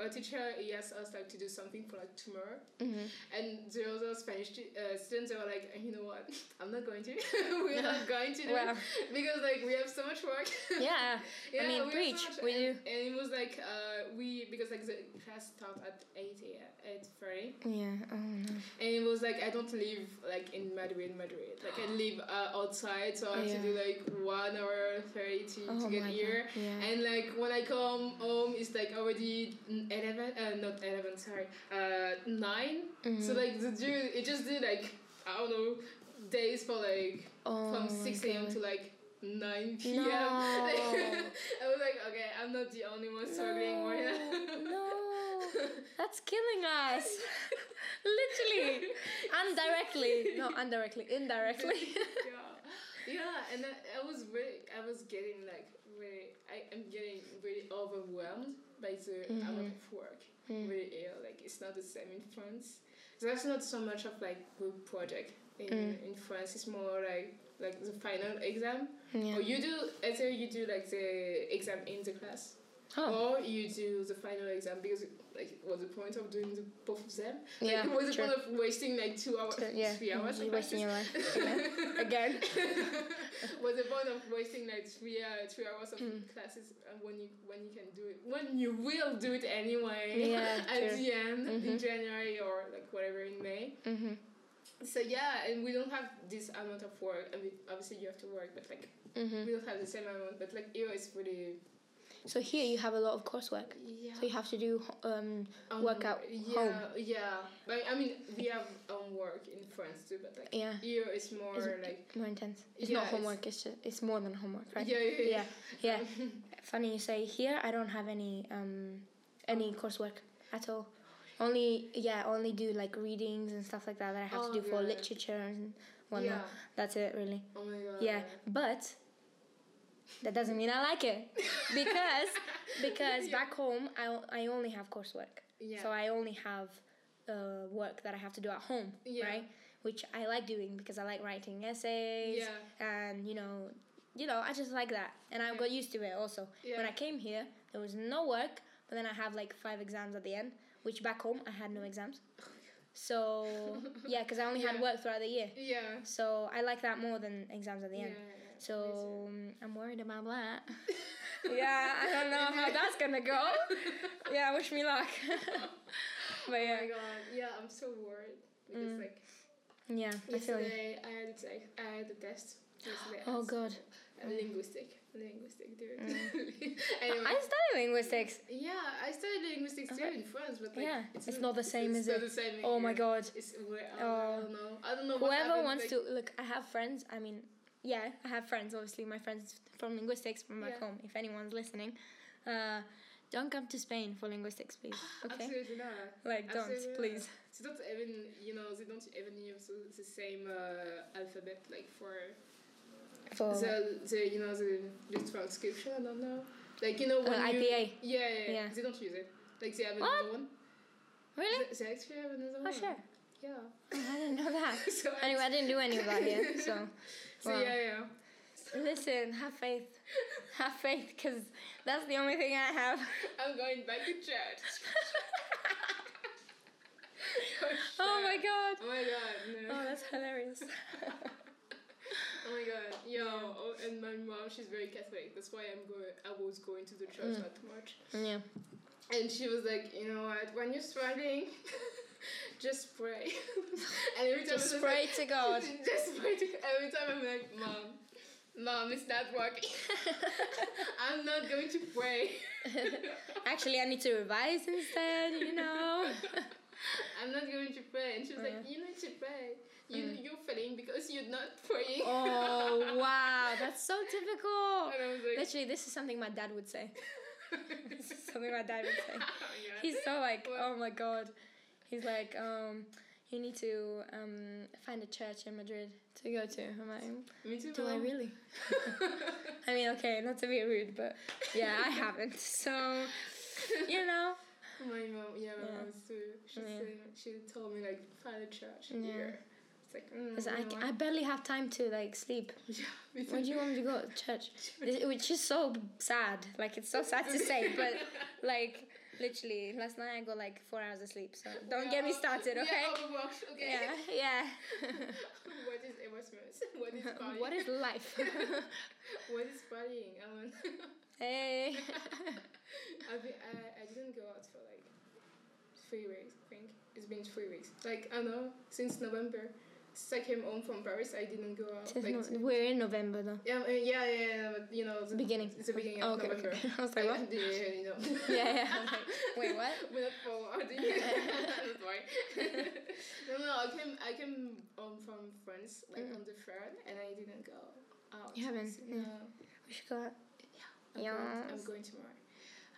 our teacher he asked us like to do something for like tomorrow, hmm and the other Spanish uh, students they were like, you know what, I'm not going to. We're not going to do Well. it because like we have so much work. Yeah. Yeah, I mean, we have so preach. much- We and. And it was like uh, we because like the class start at eight a.m. eight thirty, Yeah. Oh no. and it was like I don't live like in Madrid, Madrid. Like I live uh, outside, so I have Yeah. to do like one hour thirty to, Oh to get here. Yeah. And like when I come home, it's like already eleven. Uh, not eleven. Sorry. Uh, nine. So Mhm. like the dude, it just did like I don't know days for like oh from six a.m. To like nine p.m. No. I was like, okay, I'm not the only one struggling right now. no, that's killing us. Literally, indirectly. No, indirectly, indirectly. yeah, yeah, and I, I was really, I was getting like really, I am getting really overwhelmed by the amount of work. Mm. Really ill. Like it's not the same in France. There's not so much of like group project in Mm. in France. It's more like like the final exam. yeah. Or you do either you do like the exam in the class, Oh. or you do the final exam because like what's the point of doing the both of them? Yeah, Like, what's the point of wasting like two hours, yeah. three hours? You're of wasting your life again. Again. what's the point of wasting like three uh, three hours of Mm. classes uh, when you when you can do it when you will do it anyway Yeah, at true. the end in Mhm. January or like whatever in May. hmm So yeah, and we don't have this amount of work. I mean, obviously you have to work, but like hmm we don't have the same amount. But like here it's really So here you have a lot of coursework. yeah. So you have to do um, Um, workout yeah, home. Yeah, but I mean we have homework in France too, but like Yeah. here it's more Is it- like more intense. It's Yeah, not homework. It's just it's more than homework, right? yeah, yeah, Yeah. Yeah. Funny you say. Here I don't have any um any coursework at all. Only yeah, only do like readings and stuff like that that I have Oh, to do for literature and whatnot. That's it really. Oh my god. Yeah, but that doesn't mean I like it because because Yeah. back home I, I only have coursework. Yeah. So I only have uh, work that I have to do at home, Yeah. right? Which I like doing because I like writing essays Yeah. and you know, you know, I just like that, and I Yeah. got used to it also. Yeah. When I came here, there was no work, but then I have like five exams at the end, which back home I had no exams. So yeah, because I only had work throughout the year. Yeah. So I like that more than exams at the end. Yeah, yeah. So um, I'm worried about that. yeah, I don't know how that's gonna go. Yeah, wish me luck. but Oh yeah, my god. Yeah, I'm so worried because Mm. like yeah, yesterday I feel you. yesterday I had a, I had a test. Yesterday. Oh god, A linguistic, linguistic, dude. Mm. anyway. I study linguistics. yeah, I studied linguistics too Okay. in France, but like, Yeah, it's not the same, it's is not it? the same Oh my god. It's where, I, Oh. I don't know. I don't know. what Whoever happened, wants like, to look, I have friends. I mean, yeah, I have friends. Obviously, my friends from linguistics from back Yeah. home. If anyone's listening, uh, don't come to Spain for linguistics, please. Okay, Absolutely not. like don't, Absolutely not. please. They don't even, you know, they don't even use the same uh, alphabet like for For the, the you know the, the transcription. I don't know. Like you know when Uh, you IPA. Yeah, yeah, yeah, Yeah. They don't use it. Like they have What? another one. Really? They, they actually have another Oh, one. sure. Yeah. Oh, I didn't know that. So anyway, I didn't do any of that here, so. So wow. yeah, yeah. Listen, have faith. Have faith, because that's the only thing I have. I'm going back to church. oh my god. Oh my god. No. Oh, that's hilarious. Oh my god, yo, oh, and my mom, she's very Catholic. That's why I'm going. I was going to the church Mm. not too much. yeah. And she was like, you know what? When you're struggling, just pray. and every time Just pray like, to God. just pray to. Every time I'm like, mom, mom, it's not working. I'm not going to pray. Actually, I need to revise instead, you know. I'm not going to pray. And she was like, Uh. you need to pray. You Mm. you're failing because you're not praying. oh, wow. That's so typical. And I was like, Literally, this is something my dad would say. This is something my dad would say. Oh God. He's so like, What? oh my god. He's like, um, you need to um, find a church in Madrid to go to. I'm like, Me too. do I really? I mean, okay, not to be rude, but yeah, I haven't. So, you know. My mom, yeah, my Yeah. mom too. She Yeah. said, she told me like find a church Yeah. here. It's like, mm, I, I barely have time to like sleep. yeah. When do you want me to go to church? Which is so sad. Like it's so sad to say, but like literally last night I got like four hours of sleep. So don't get me started, okay? Yeah, oh, overworked, okay. Yeah, yeah. what is Erasmus? What is partying? what is life? what is partying? I mean, hey. I've been, I, I didn't go out for like three weeks. I think it's been three weeks. Like I know since November. Since I came home from Paris, I didn't go out. Like, no- we're in November though. yeah, uh, yeah, yeah, yeah, but you know, the Beginning. It's the beginning Oh, of okay, November. okay. I was like, what? Yeah, yeah, you know. Yeah, yeah. Like, wait, what? We're not forwarding. That's why. no, no, I came, I came home from France like Mm. on the third, and I didn't go out. You haven't? So, Yeah. no. We should go. out. I'm, going, I'm going tomorrow.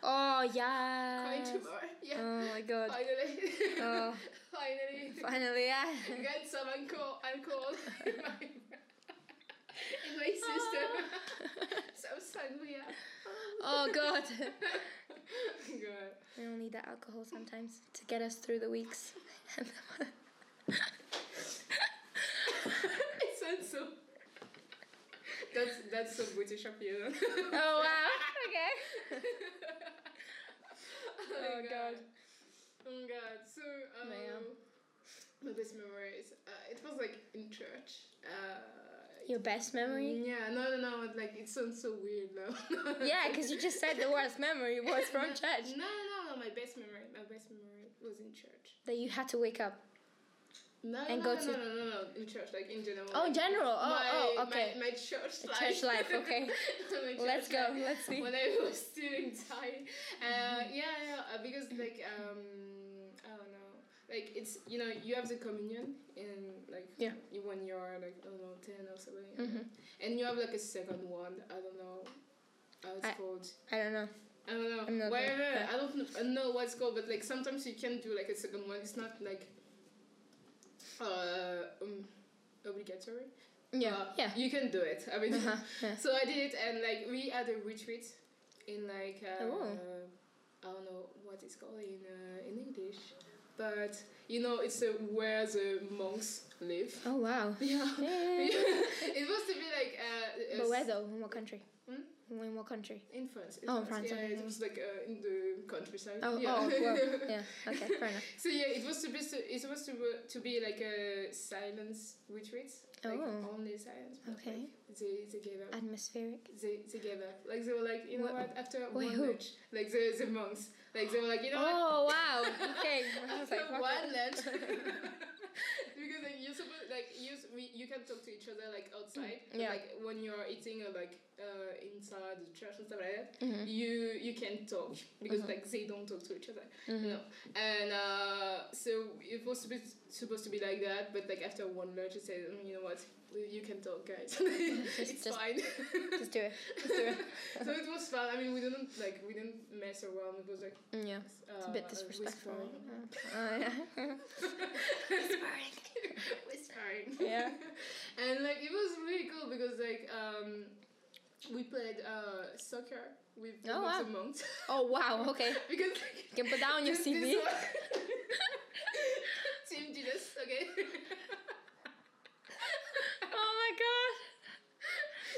Oh yeah. Going tomorrow. Yeah. Oh my god. Finally. Oh. Finally. Finally, yeah. I got some alcohol, alcohol in my, in my system. Oh. some sangria. Oh god. God. We all need that alcohol sometimes to get us through the weeks. it sounds so. That's that's so British of you. oh wow. Okay. oh, Oh, god. God. Oh god. So um, Man. my best memories. Uh, it was like in church. Uh, Your best memory? Yeah. No, no, no. Like it sounds so weird now. Yeah, because you just said the worst memory was from no, church. No, no, no. My best memory. My best memory was in church. That you had to wake up. No, And no, go no, to- no, no, no, no, in church, like in general. Oh, in general. Oh, my, oh, okay. My, my church life. church life, okay. Church Let's go. life Let's see. When I was still inside. Uh, yeah, yeah, uh, because like um, I don't know, like it's you know you have the communion in like Yeah. when you're like I don't know ten or something, Mhm. and you have like a second one. I don't know how it's I- called. I don't know. I don't know. Whatever. there. I don't kn- I don't know what's called, but like sometimes you can do like a second one. It's not like uh um, obligatory. Yeah. Uh, yeah. You can do it. I mean, Uh-huh. yeah. so I did it, and like we had a retreat in like uh, Oh. I don't know what it's called in uh, in English, but you know it's uh, where the monks live. Oh wow. Yeah. Yeah. it was to be like uh, But where though? In what country? In what country? in France. Oh, in France, Yeah, okay. it was like uh, in the countryside. Oh, yeah. oh, well, yeah. Okay, fair enough. So yeah, it was supposed to it's supposed to to be like a silence retreat, like Oh. only silence. Okay. like, they they gave up. Atmospheric. They, they gave up. Like they were like, you know Wha- what? After wait, one who? lunch, like the the monks, like they were like, you know what? Oh wow. Okay. After like, one lunch. because like you're supposed like you we, you can talk to each other like outside. but, Yeah. Like when you're eating or like uh, inside the church and stuff like that, Mhm. you you can talk because Mhm. like they don't talk to each other. Mhm. You know, and uh, so it was supposed supposed to be like that, but like after one lunch, I said, "Mm, you know what, you can talk, guys. it's just- fine. Just do it. Just do it. so it was fun. I mean, we didn't like we didn't mess around. It was like Mm, Yeah. uh, It's a bit disrespectful. whispering. Oh yeah. whispering. whispering. Yeah. and like it was really cool because like um we played uh, soccer with Oh, wow. the monks. Oh wow. Okay. because You can put that on your CV. Team Jesus, okay. Oh my god.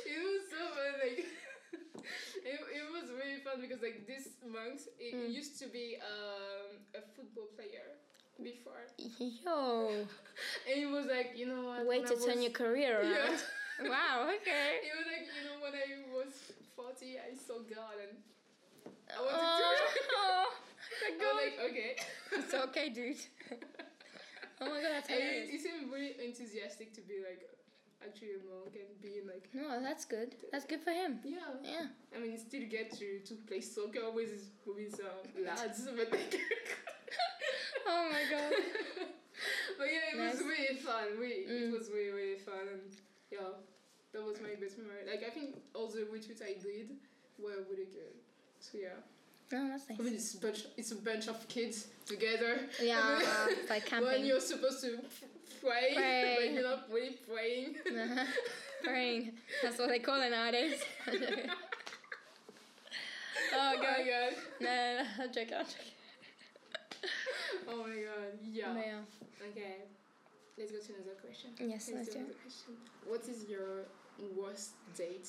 it was so fun, like it, it was really fun because like this monks it Mm. used to be um, a football player before, Yo. and it was like you know what, Way to turn your career Yeah. around. Wow. Okay. It was like you know when I was forty, I saw God and I Oh, wanted to. oh, I was like okay. It's okay, dude. Oh my god, that's hilarious. he seemed really enthusiastic to be like actually a monk and being like No, that's good. That's good for him. yeah. Yeah. I mean, still get to, to play soccer with with uh, lads, but like. Oh my god. but yeah, it was Nice. really fun. Really, it Mm. was really really fun, and yeah, that was my best memory. Like I think all the retweets I did were really good. So yeah, No, that's I mean it's a bunch it's a bunch of kids together. Yeah, it's like When you're supposed to p- pray, Pray. but you're not really praying. Uh-huh. Praying. That's what they call it nowadays. oh oh god. my god. No, no, no, I'm joking, I'm joking. Oh my god. Yeah. Yeah. Okay. Let's go to another question. Yes, Let's let's do another question. What is your worst date?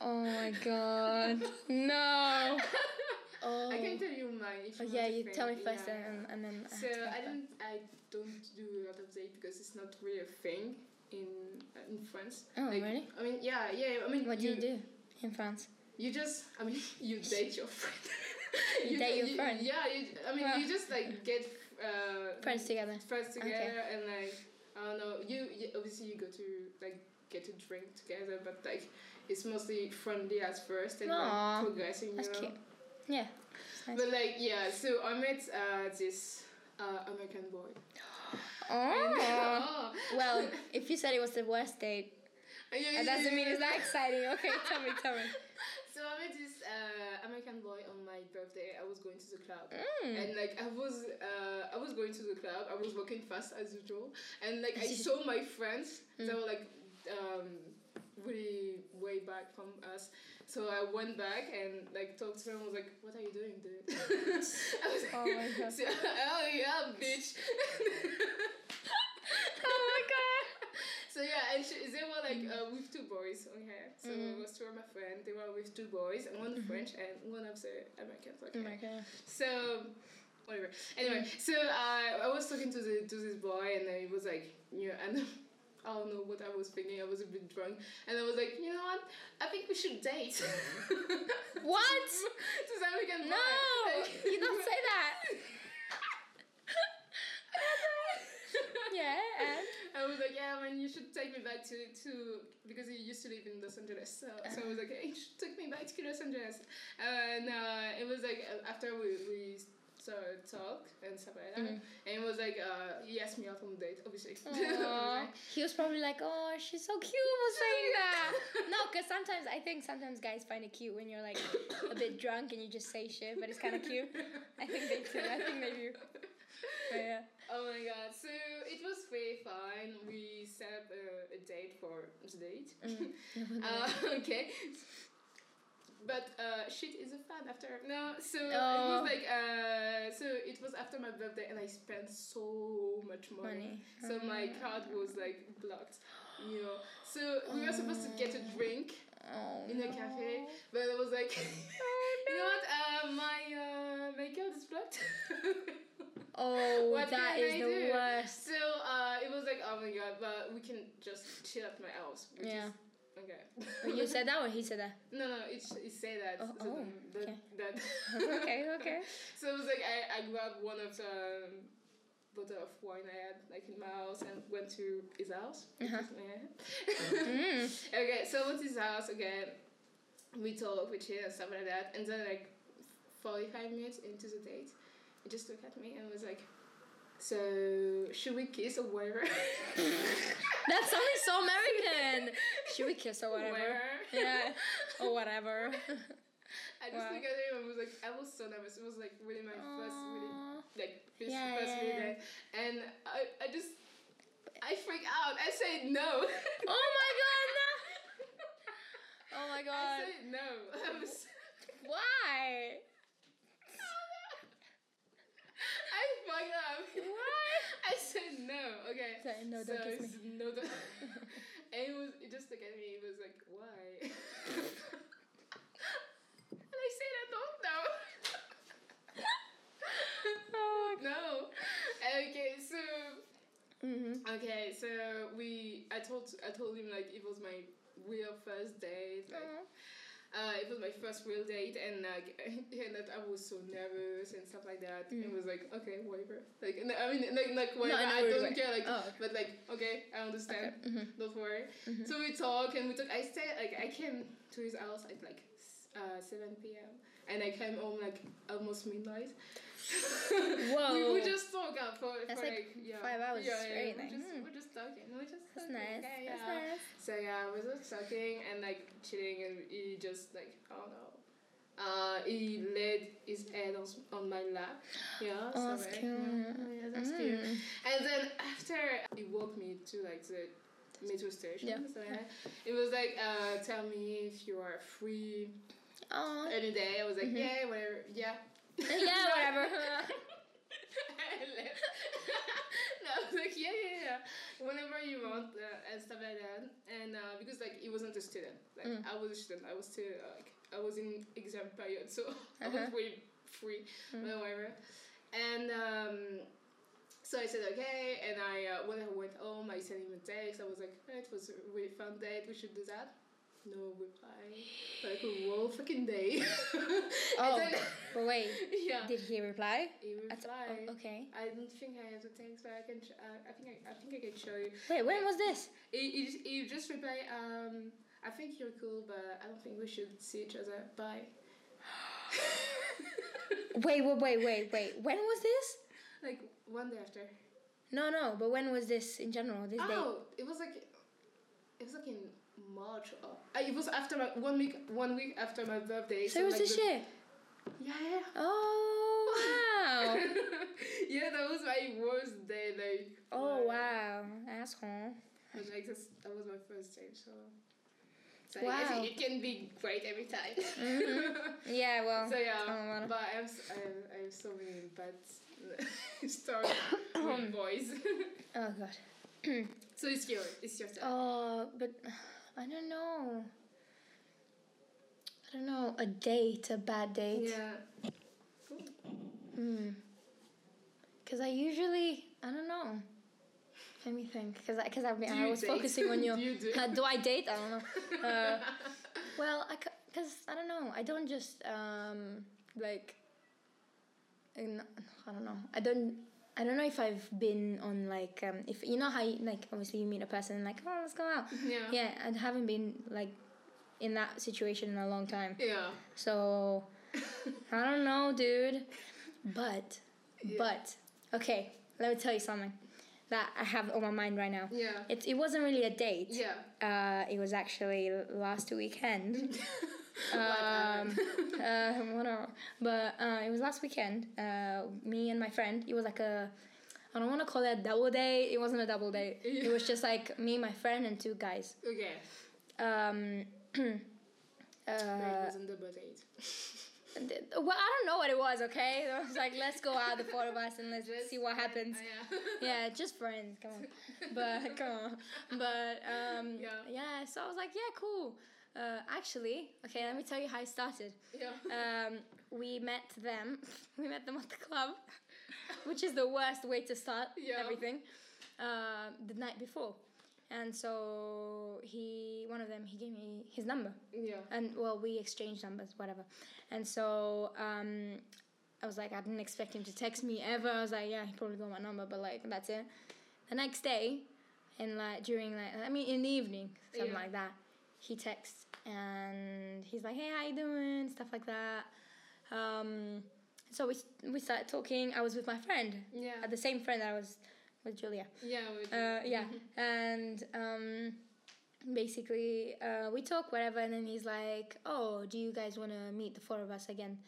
Oh my god. No. Oh. I can tell you mine if Oh, you yeah, want to you tell me first Yeah. and, and then I So I think don't I don't do a lot of date because it's not really a thing in uh, in France. Oh, Like, really? I mean, yeah, yeah. I mean, What do you do in France? You just, I mean, you date your friend. You date your you, friend? Yeah, you, I mean, Well. you just like get uh, Friends together. friends Okay. together and like I don't know. You, you obviously you go to like get to drink together, but like it's mostly friendly at first and Aw, like progressing. That's you know? cute. Yeah. Nice. But like yeah, so I met uh, this uh, American boy. Oh. Oh. Well, if you said it was the worst date, Yeah, that doesn't yeah, mean it's that exciting. Okay, tell me, tell me. So I met this uh, American boy on my birthday. I was going to the club. Mm. And like I was, uh, I was going to the club. I was walking fast as usual, and like I saw my friends Mm. that were like um, really way back from us. So I went back and like talked to him. I was like, "What are you doing, dude?" I was like, Oh my God. Oh yeah, bitch. Oh my god. So yeah, and she, they were like uh, with two boys. on Okay, so Mm. it was two of my friends. They were with two boys, and one French and one of the Americans. Okay. God. So whatever. Anyway, so uh, I was talking to the to this boy, and then he was like, yeah, and I don't know what I was thinking. I was a bit drunk, and I was like, you know what? I think we should date. What? the American No. Like- you don't say that. yeah, and I was like, yeah, man, you should take me back to, to because he used to live in Los Angeles. So, so I was like, hey, you should take me back to Los Angeles. And uh, it was like uh, after we, we started talk and stuff like that. Mhm. And it was like, uh, he asked me out on a date, obviously. Aw. he was probably like, "Oh, she's so cute for saying that." no, because sometimes I think sometimes guys find it cute when you're like a bit drunk and you just say shit, but it's kind of cute. I think they do. I think they do. But yeah. Oh my god! So it was very fun. We set up a, a date for the date. Mm. uh, okay. But uh, shit is a fan after. No, so it Oh. was like uh, so it was after my birthday and I spent so much money. Money. So my card was like blocked, you know. So we were supposed to get a drink Oh, in a cafe, but I was like, you know what? Uh, my uh, my card is blocked. Oh, What that is I the do? worst. So uh, it was like, oh my god, but we can just chill at my house. Which Yeah. Is, okay. You said that or he said that? No, no, it, it say that. Oh, so oh, the, okay. that okay, okay. so it was like I, I grabbed one of the um, bottle of wine I had like in my house and went to his house. Uh-huh. Mm. okay, so went to his house again. We talked, we chill and stuff like that, and then like forty five minutes into the date, he just looked at me and was like. So should we kiss or whatever? That sounded so American. Should we kiss or whatever? Yeah, or whatever. I just Wow. looked at him and was like, I was so nervous. It was like really my first really like first, Yeah, first yeah, really yeah. date. and I, I just I freak out. I said no. Oh my god, no! Oh my god. I said no. I was. Why? I fucked up. Why? I said no. Okay. Say, no, so don't kiss me. no, don't. and it was it just looked at me. It was like, why? and I said, I don't know. Oh. no. Okay, so Mm-hmm. okay, so we I told I told him like it was my real first date. Like, uh, it was my first real date, and like and that I was so nervous and stuff like that. It was like okay, whatever. Like I mean, like like whatever. a I don't care. Like, Oh. but like okay, I understand. Mm-hmm. Don't worry. So we talk and we talk. I stayed like I came to his house at like uh, seven p.m. and I came home like almost midnight. Whoa. we would just talk out for, That's for like like, yeah, five hours yeah, straight, Yeah, like, we're, just, hmm. we're just talking. We're just That's talking. nice. Yeah, That's nice. So yeah, we were just talking and like chilling, and he just like I don't know. Uh, he laid his head on, on my lap. Yeah, Oh, so that's cute. Yeah, yeah, that's cute. Mm. And then after he walked me to like the metro station. Yeah. So yeah, it was like, uh, tell me if you are free Aw. any day. I was like, Mhm. yeah, whatever, yeah. Yeah, whatever. I no, I was like, yeah, yeah, yeah. Whenever you want uh, and stuff like that. And uh, because like he wasn't a student, like Mm. I was a student. I was still uh, like I was in exam period, so I Uh-huh. was really free, Mm. whatever. And um, so I said okay, and I uh, when I went home, I sent him a text. I was like, "Hey, it was a really fun date. We should do that. No reply. Like a whole fucking day. Oh, then- but wait. yeah. Did he reply? He replied. oh, okay. I don't think I have the text, but I can. Sh- uh, I think I, I think I can show you. Wait, when was this? He, he, just- he just replied. Um, I think you're cool, but I don't think we should see each other. Bye. Wait, wait, wait, wait, wait. When was this? like one day after. No, no, but when was this in general? This day? Oh, it was like, it was like in March. Or, uh, it was after my one week. One week after my birthday. So it was like this the- year. Yeah. Oh wow. yeah, that was my worst day. Like. oh wow, asshole. But like this, that was my first day, so. So I Wow. think it can be great every time. Mhm. Yeah, well. so yeah, tell me about it. but I have, I have, I have so many bad stories with boys. Oh god. so it's your, it's your turn. Oh, but I don't know. I don't know. A date, a bad date. Yeah. Hmm. Cause I usually, I don't know. Let me think. Cause I, cause I've been, Do I was date? focusing on your. Do you do? Uh, do I date? I don't know. Uh, well, I, cause I don't know. I don't just um like. I don't know. I don't. I don't know if I've been on like um if you know how you, like obviously you meet a person and like oh let's go out yeah. yeah I haven't been like in that situation in a long time Yeah. so I don't know dude but Yeah. but okay let me tell you something that I have on my mind right now Yeah. it, it wasn't really a date Yeah. uh, it was actually last weekend um, uh, whatever. But uh, it was last weekend. Uh, me and my friend. It was like a. I don't want to call it a double date. It wasn't a double date. It was just like me, my friend, and two guys. okay. Um, uh, wasn't double date. well, I don't know what it was. Okay, it was like let's go out, the four of us, and let's Just see what happens. uh, yeah. Yeah, just friends. Come on, but come on, but um, Yeah. yeah. So I was like, yeah, cool. Uh, actually, okay, let me tell you how it started. Yeah. um, we met them. We met them at the club, which is the worst way to start Yeah. everything. Uh, the night before, and so he, one of them, he gave me his number, Yeah. and well, we exchanged numbers, whatever. And so um, I was like, I didn't expect him to text me ever. I was like, yeah, he probably got my number, but like that's it. The next day, and like during like, I mean, in the evening, something Yeah. like that, he texts and he's like, hey, how you doing? Stuff like that. Um, so we we started talking. I was with my friend, Yeah. uh, the same friend that I was with Julia. Yeah. With Uh, yeah, and um, basically uh, we talk whatever, and then he's like, "Oh, do you guys want to meet the four of us again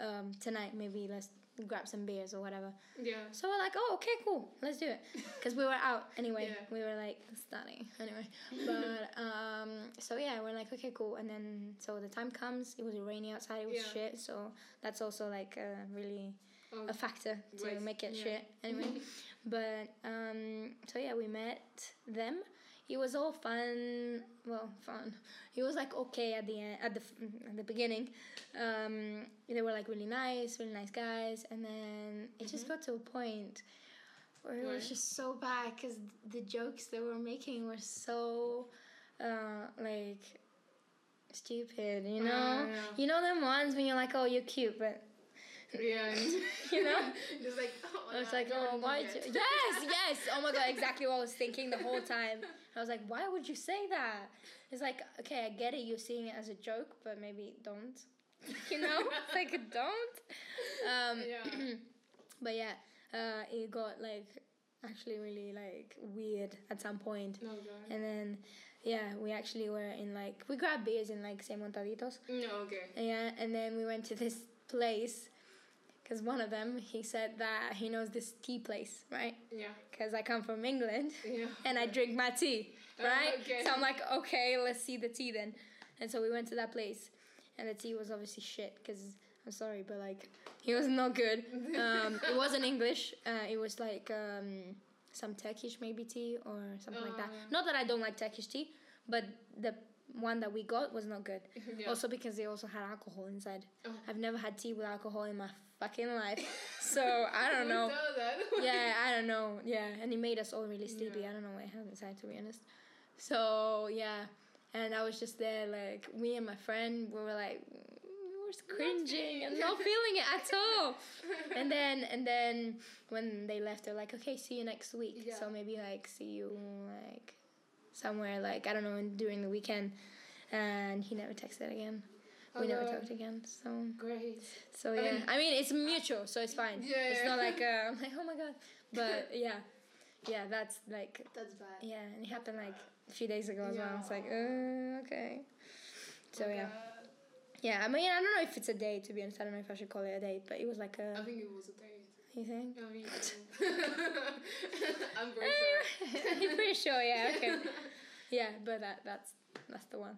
um, tonight? Maybe let's grab some beers or whatever. Yeah. So we're like, oh, okay, cool, let's do it, because we were out anyway. Yeah. We were like studying anyway, but um, so yeah, we're like, okay, cool, and then so the time comes. It was rainy outside. It was Yeah. shit. So that's also like uh, really Oh, a factor to Right, make it yeah. shit anyway. but um, so yeah, we met them. It was all fun. Well, fun. he was like okay at the end, at the at the beginning. Um, they were like really nice, really nice guys, and then it just got to a point where it was just so bad because the jokes they were making were so uh, like stupid. You know, Ah, yeah. you know them ones when you're like, oh, you're cute, but yeah. And you know. just like, oh, I was my like, God, oh, why? an d- idiot. yes, yes. Oh my god, exactly what I was thinking the whole time. I was like, why would you say that? It's like, okay, I get it. You're seeing it as a joke, but maybe don't. You know, It's like don't. Um, Yeah. but yeah, uh, it got like actually really like weird at some point, No, God. and then yeah, we actually were in like we grabbed beers in like Cien Montaditos. No, okay. Yeah, and then we went to this place because one of them he said that he knows this tea place, right? Yeah. Because I come from England Yeah. and I drink my tea, Oh, right? okay. So I'm like, okay, let's see the tea then. And so we went to that place, and the tea was obviously shit because I'm sorry, but like it was not good. Um, it wasn't English. Uh, it was like um, some Turkish maybe tea or something like that. Uh. Not that I don't like Turkish tea, but the one that we got was not good. Yeah. Also because they also had alcohol inside. Oh. I've never had tea with alcohol in my fucking life. So I don't know. yeah, I don't know. Yeah, and it made us all really sleepy. Yeah. I don't know what I had inside to be honest. So yeah, and I was just there like me and my friend we were like we were cringing and not feeling it at all. And then and then when they left, they're like, okay, see you next week. Yeah. So maybe like see you like somewhere like I don't know during the weekend. And he never texted again. We Oh, never God. talked again. So Great. so I yeah, mean- I mean it's mutual, so it's fine. Yeah, it's not like uh, I'm like oh my god, but yeah, yeah, that's like That's bad. yeah, and it happened like a few days ago as well. Yeah. It's like uh, okay, so Oh, yeah, God. yeah. I mean I don't know if it's a date to be honest. I don't know if I should call it a date, but it was like I a think it was a date. You think. I mean, I'm very sure. You're pretty sure, yeah. Okay, yeah, but that that's that's the one.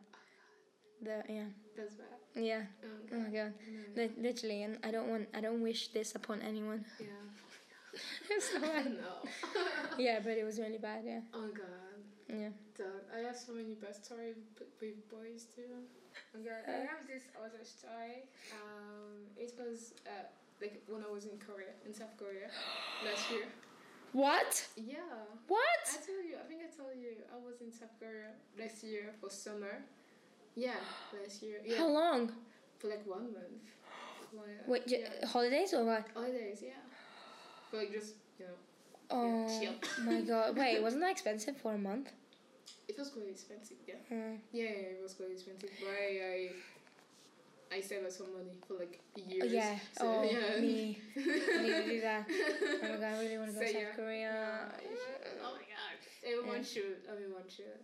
The yeah That's bad. yeah. Oh, Oh my god. Li- literally, and I don't want I don't wish this upon anyone. Yeah. it's so bad. no. Yeah, but it was really bad. Yeah, Oh god. yeah. Dog. I have so many bad stories with, with boys too. Oh god. I have this other story. Um, it was uh, like when I was in Korea, in South Korea, last year. What? Yeah. What? I told you. I think I told you. I was in South Korea last year for summer. Yeah, last year. Yeah. How long? For like one month. One, Wait, yeah. holidays or what? Holidays, yeah. For like just you know, Oh chill. my god! Wait, wasn't that expensive for a month? it was quite expensive. Yeah. Hmm. Yeah, yeah, it was quite expensive. But I, I, I saved up some money for like years. yeah. So, oh, yeah. me. I need to do that. Oh my god! I really want to go So, to South yeah. Korea. Yeah. Oh my god. Everyone Yeah. should. Everyone should.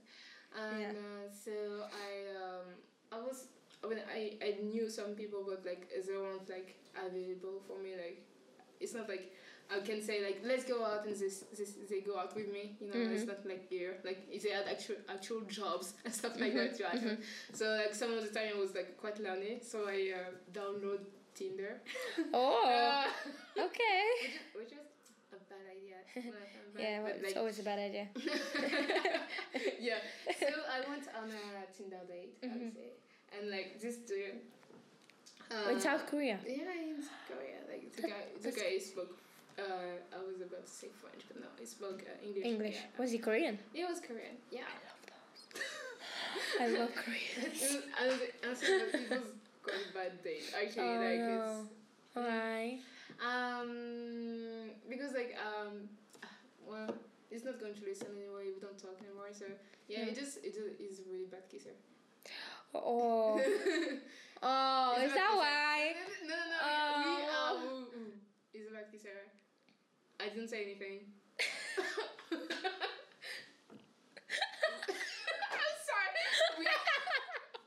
And uh, so I um I was I mean I, I knew some people but like they weren't like available for me like it's not like I can say like let's go out and this, this they go out with me you know it's Mhm. not like here like if they had actual actual jobs and stuff like Mhm, that happen so like some of the time it was like quite lonely so I uh, download Tinder Oh. Uh, Okay. which, is, which is a bad idea Well, a bad- Yeah, well, it's like, always a bad idea. yeah. So I went on a Tinder date, I would say, and like this dude. Uh, in South Korea. Yeah, in South Korea. Like the guy, the guy spoke. Uh, I was about to say French, but no, he spoke uh, English. English. Yeah. Was he Korean? He was Korean. Yeah. I love Korea. and and and so that it was quite a bad date. Actually, Oh, like no. Why? um because like um well he's not going to listen anyway. We don't talk anymore. So yeah, Mm. it just it is a really bad kisser. Oh. Oh, is, is that why? No, no, no. Oh. Uh, we, um, is it like Sarah? I didn't say anything. I'm sorry. We are,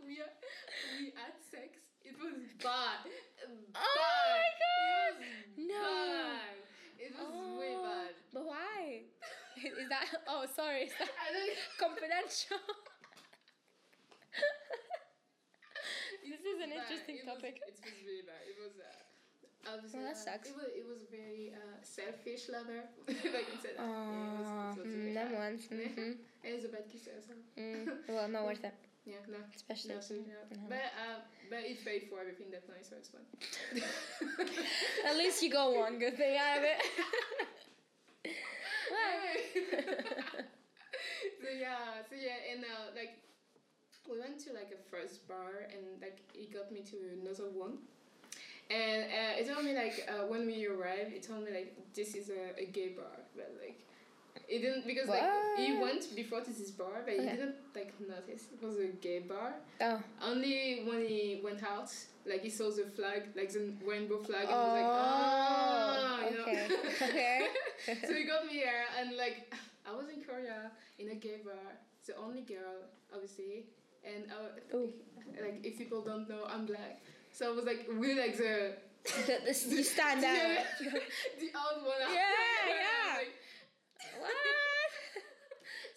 we, are, we had sex. It was bad. bad. Oh my god! No. Bad. It was oh, way bad. But why? is that? Oh, sorry. Is that confidential? Is an bad. interesting It was- topic. it was really bad. It was. Uh, obviously, Well, that uh, sucks. It was. It was very uh, selfish lover. like you said. that. Oh, yeah, it was, it was very them bad. ones. Mm-hmm. And it's a bad kiss as well. Mm. Well, not worth it. Yeah, no. Especially. No, absolutely not. No. But uh, but it paid for everything that night, so it's fun. At least you got one good thing out of it. so yeah, so yeah, and uh, like we went to like a first bar, and like he got me to another one, and uh, it told me like uh, when we arrived, it told me like this is a, a gay bar, but like. It didn't because like he went before to this bar, but he didn't like notice it was a gay bar. Oh. Only when he went out, like he saw the flag, like the rainbow flag, and he was like, ah, Oh. you know. Okay. Okay. so he got me here, and like I was in Korea in a gay bar, the only girl, obviously, and uh, Ooh. like if people don't know, I'm black, so I was like really like the the, the, you stand out. the odd one out. Yeah, And I was yeah. like- what?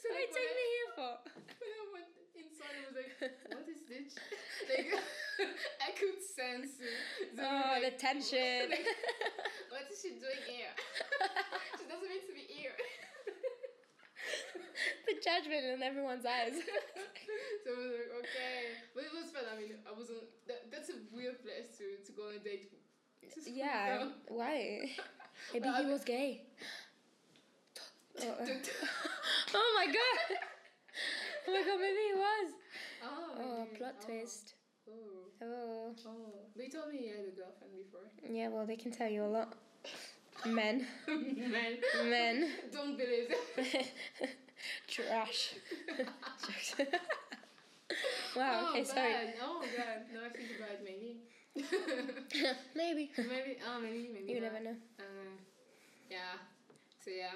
so What are you taking me here for? when I went inside, I was like, what is this? Like, I could sense the, Oh, the like, tension. like, what is she doing here? she doesn't mean to be here. The judgment in everyone's eyes. so I was like, okay. But it was fun. I mean, I wasn't. That, that's a weird place to, to go on a date. Yeah. Why? Maybe Well, he was gay. Oh, oh my god! Oh my god, maybe he was. oh, Oh, maybe. plot Oh. twist. Oh. Oh. Oh. He told me he had a girlfriend before. Yeah, well, they can tell you a lot. Men. Men. Men. Don't believe it. Trash. Wow, oh, okay, sorry. bad. Oh, God. No, I think about it, maybe. maybe. maybe. Oh, maybe. Maybe. You not. never know. Uh, yeah. So yeah,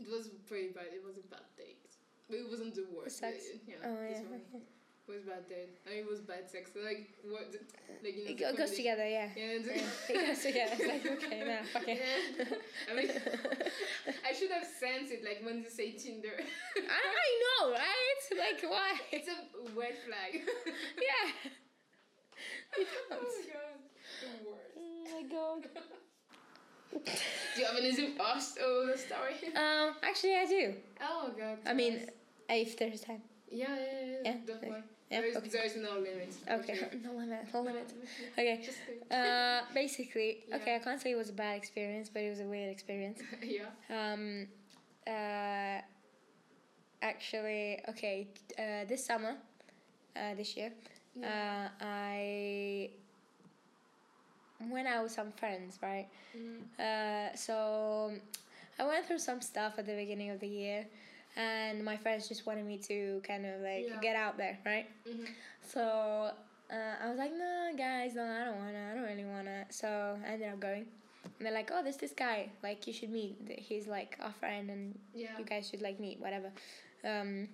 it was pretty bad. It was a bad date, but it wasn't the worst. sucks. It, yeah, Oh, yeah. Was bad date. I mean, it was bad sex. So, like what? Like you know. It go- goes together, yeah. Yeah. Yeah, it goes together. It's like, okay, now, fuck it. Yeah. I mean, I should have sensed it. Like when you say Tinder, I, I know, right? Like, why? it's a red flag. yeah. You oh my god, the worst. Oh my god. Do you have anything past oh the story? Um, actually, I do. Oh god. I mean, if there's time. Yeah, yeah, yeah. Yeah, Definitely. yeah, there, is, okay. there is no limit. Okay, sure. no limit, no limit. Okay. Uh, basically, Yeah. okay, I can't say it was a bad experience, but it was a weird experience. yeah. Um, uh, actually, okay, uh, this summer, uh, this year, uh, I went out with some friends, right? Mm. Uh, so I went through some stuff at the beginning of the year, and my friends just wanted me to kind of like Yeah. get out there, right? Mhm. So uh, I was like, no, guys, no, I don't wanna, I don't really wanna. So I ended up going. And they're like, oh, there's this guy, like you should meet. He's like our friend, and Yeah. you guys should like meet, whatever. Um,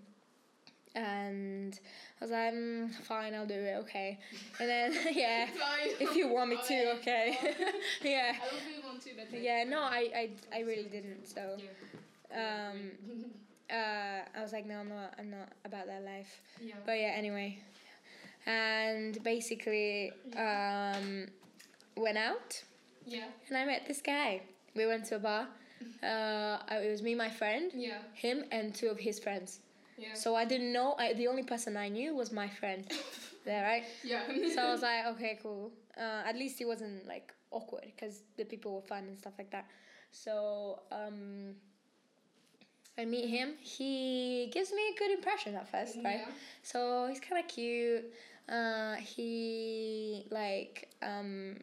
and I was like, mm, fine, I'll do it, okay. And then yeah, if you want me to, okay. yeah. I don't really want to, but Yeah, no, I, I, I really didn't. So um, uh, I was like, no, I'm not, I'm not about that life. yeah. But yeah, anyway. And basically, um, went out Yeah. and I met this guy. We went to a bar. Uh, it was me, my friend, Yeah. him, and two of his friends. Yeah. So I didn't know. I, the only person I knew was my friend. there, right? yeah. So I was like, okay, cool. Uh, at least it wasn't like awkward because the people were fun and stuff like that. So um, I meet him. He gives me a good impression at first, right? So he's kind of cute. Uh, he like um,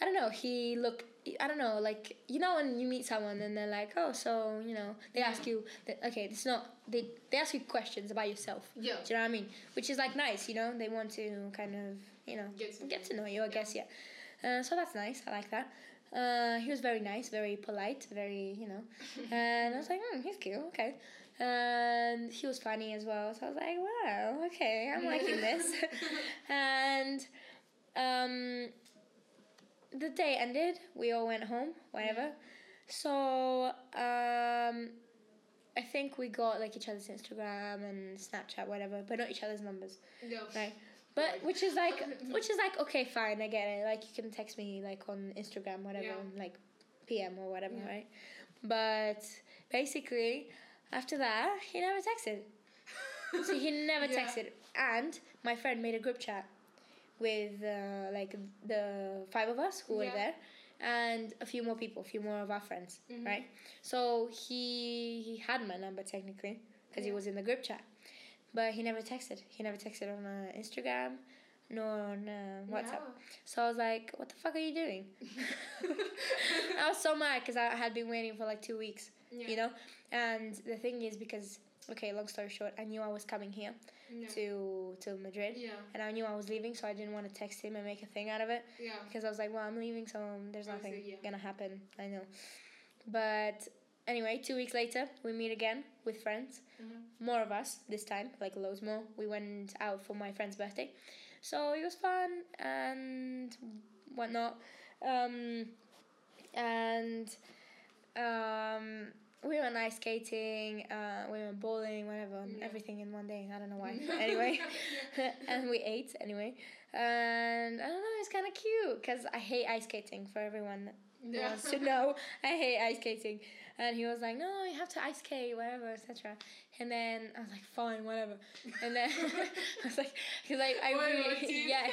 I don't know. He looked. I don't know. Like you know when you meet someone and they're like, oh, so you know they ask you. That, okay, it's not. They they ask you questions about yourself. Yeah. Do you know what I mean? Which is like nice. You know they want to kind of you know Get to get know to know you. I guess yeah. Uh, so that's nice. I like that. Uh, he was very nice, very polite, very you know, and I was like, hmm, he's cute. Okay. And he was funny as well, so I was like, wow, okay, I'm liking this. and um, the day ended. We all went home, whatever. So um, I think we got like each other's Instagram and Snapchat, whatever, but not each other's numbers. No. Right. But which is like which is like okay, fine, I get it. Like you can text me like on Instagram, whatever, Yeah. like PM or whatever, Yeah. right? But basically, after that, he never texted. so he never Yeah. texted. And my friend made a group chat with uh, like the five of us who were there and a few more people, a few more of our friends, Mhm. right? So he he had my number technically because he was in the group chat, but he never texted. He never texted on uh, Instagram nor on uh, WhatsApp. So I was like, "What the fuck are you doing?" I was so mad because I had been waiting for like two weeks, Yeah. you know. And the thing is, because okay, long story short, I knew I was coming here Yeah. to to Madrid, Yeah. and I knew I was leaving, so I didn't want to text him and make a thing out of it Yeah. because I was like, well, I'm leaving, so there's nothing yeah. gonna happen. I know. But anyway, two weeks later, we meet again with friends. Mhm. More of us this time, like loads more. We went out for my friend's birthday, so it was fun and whatnot. Um, and um, we went ice skating. Uh, we went bowling, whatever, Yeah. everything in one day. I don't know why. Anyway, and we ate anyway. And I don't know, it's kind of cute because I hate ice skating. For everyone Yeah. wants to know, I hate ice skating. And he was like, "No, you have to ice skate, whatever, etc." And then I was like, "Fine, whatever." And then I was like, "Cause like I Whatever, really, yeah,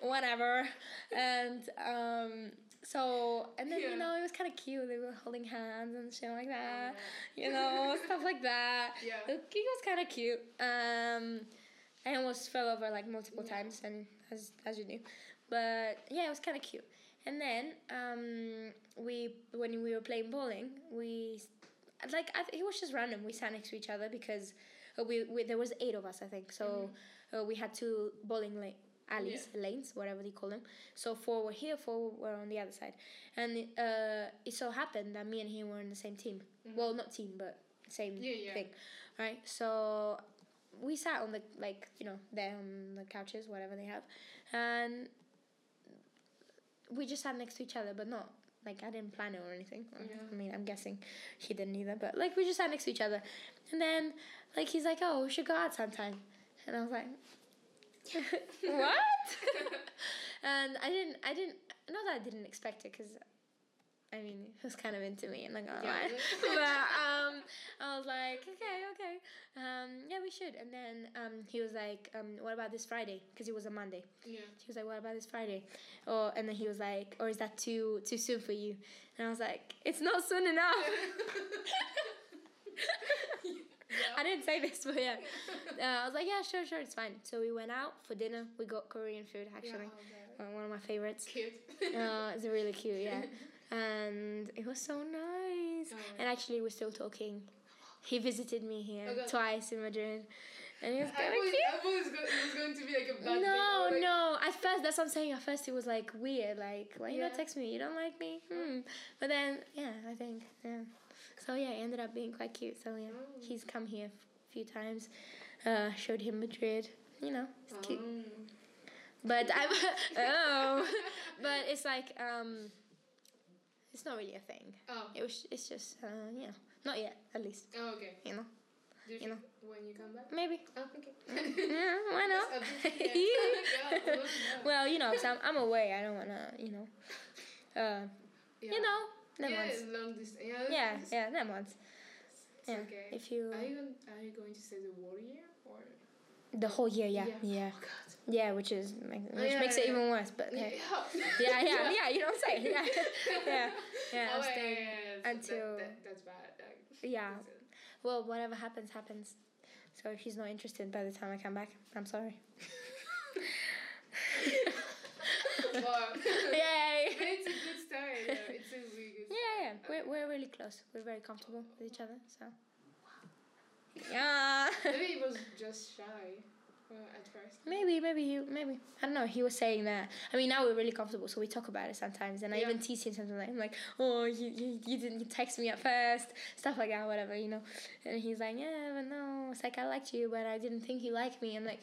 whatever." And um, so and then Yeah. you know it was kind of cute. They were holding hands and shit like that, Yeah. you know, stuff like that. Yeah. The gig was kind of cute. Um, I almost fell over like multiple Yeah. times, and as as you do, but yeah, it was kind of cute. And then um, we when we were playing bowling, we like I it was just random. We sat next to each other because uh, we, we there was eight of us, I think. So uh, we had two bowling la- alleys, lanes, whatever they call them. So four were here, four were on the other side, and uh, it so happened that me and him were in the same team. Well, not team, but same Yeah, yeah. thing, right? So we sat on the like you know there on the couches, whatever they have, and we just sat next to each other, but not like I didn't plan it or anything. Yeah. I mean, I'm guessing he didn't either, but like we just sat next to each other, and then like he's like, "Oh, we should go out sometime," and I was like, "What?" and I didn't, I didn't, not that I didn't expect it, because I mean, he was kind of into me, and like, oh, Yeah. but um, I was like, okay, okay, um, yeah, we should. And then um, he was like, um, what about this Friday? Because it was a Monday. Yeah. He was like, "What about this Friday?" Or and then he was like, "Or is that too too soon for you?" And I was like, "It's not soon enough." I didn't say this, but yeah, uh, I was like, "Yeah, sure, sure, it's fine." So we went out for dinner. We got Korean food actually, Yeah, uh, one of my favorites. Cute. Uh, it's really cute, yeah, and it was so nice. Oh, And actually, we're still talking. He visited me here Oh, God. twice in Madrid, and it was I kind of cute. I thought it was, go- it was going to be like a bad thing. No, or like, no. At first, that's what I'm saying. At first, it was like weird. Like, why you not text me? You don't like me? Hmm. But then, yeah, I think, yeah. So yeah, it ended up being quite cute. So yeah, Oh. he's come here a few times. Uh, showed him Madrid. You know, it's cute. Um, But I'm oh, but it's like um, it's not really a thing. oh. It was. It's just uh, you know, not yet at least. oh, okay. You know, Do you, You know. when you come back? maybe. Oh, okay. Yeah, why not? Yeah. Yeah, I love that. well, you know, I'm, I'm away. I don't wanna, you know. Uh, Yeah. You know, never yeah, mind. long distance. Yeah, Yeah, it's- yeah, never mind. It's Yeah, okay. if you Are you, going, are you going to say the whole year or? the whole year, yeah, yeah, Oh God. Yeah, which is which yeah, makes it yeah. even worse. But Yeah. hey. yeah, yeah, yeah, you don't say, yeah, yeah, yeah. Oh, I'm yeah, staying. yeah, yeah, yeah. until- that, that, that's bad. Like, Yeah. Well, whatever happens, happens. So if he's not interested by the time I come back, I'm sorry. Wow. Yay! But it's a good story. Though. It's a really good. Yeah, yeah, we're we're really close. We're very comfortable with each other. So. Yeah. Maybe he was just shy at first. Maybe, maybe you, maybe I don't know. He was saying that. I mean, now we're really comfortable, so we talk about it sometimes, and I even tease him sometimes. Like, I'm like, oh, you, you, you didn't text me at first, stuff like that, whatever, you know. And he's like, yeah, but no, it's like I liked you, but I didn't think you liked me. I'm like,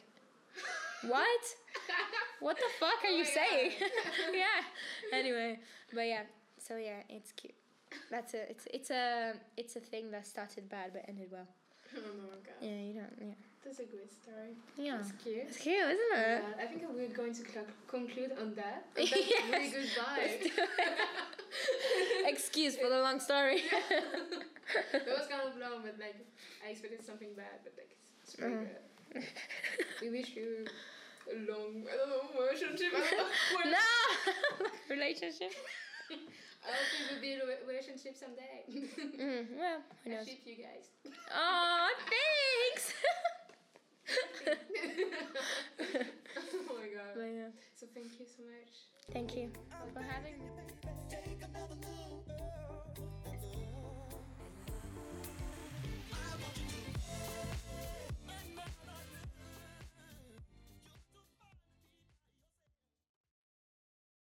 what? What the fuck are Oh you saying? Yeah. Anyway, but yeah, so yeah, it's cute. That's a it's it's a it's a thing that started bad but ended well. Oh my god. Yeah, you don't. Yeah. That's a great story. Yeah. It's cute. It's cute, isn't it? Yeah, I think we're going to cl- conclude on that. On that Yes. really good vibe. Excuse for the long story. That was kind of long, but like I expected something bad, but like it's pretty Mhm. good. We wish you a long, I don't know, relationship. I don't know. no relationship. I hope we will be in a relationship someday. Mm, well, who I knows? ship you guys. Oh, thanks oh my god. But, yeah. So thank you so much. Thank you for having me.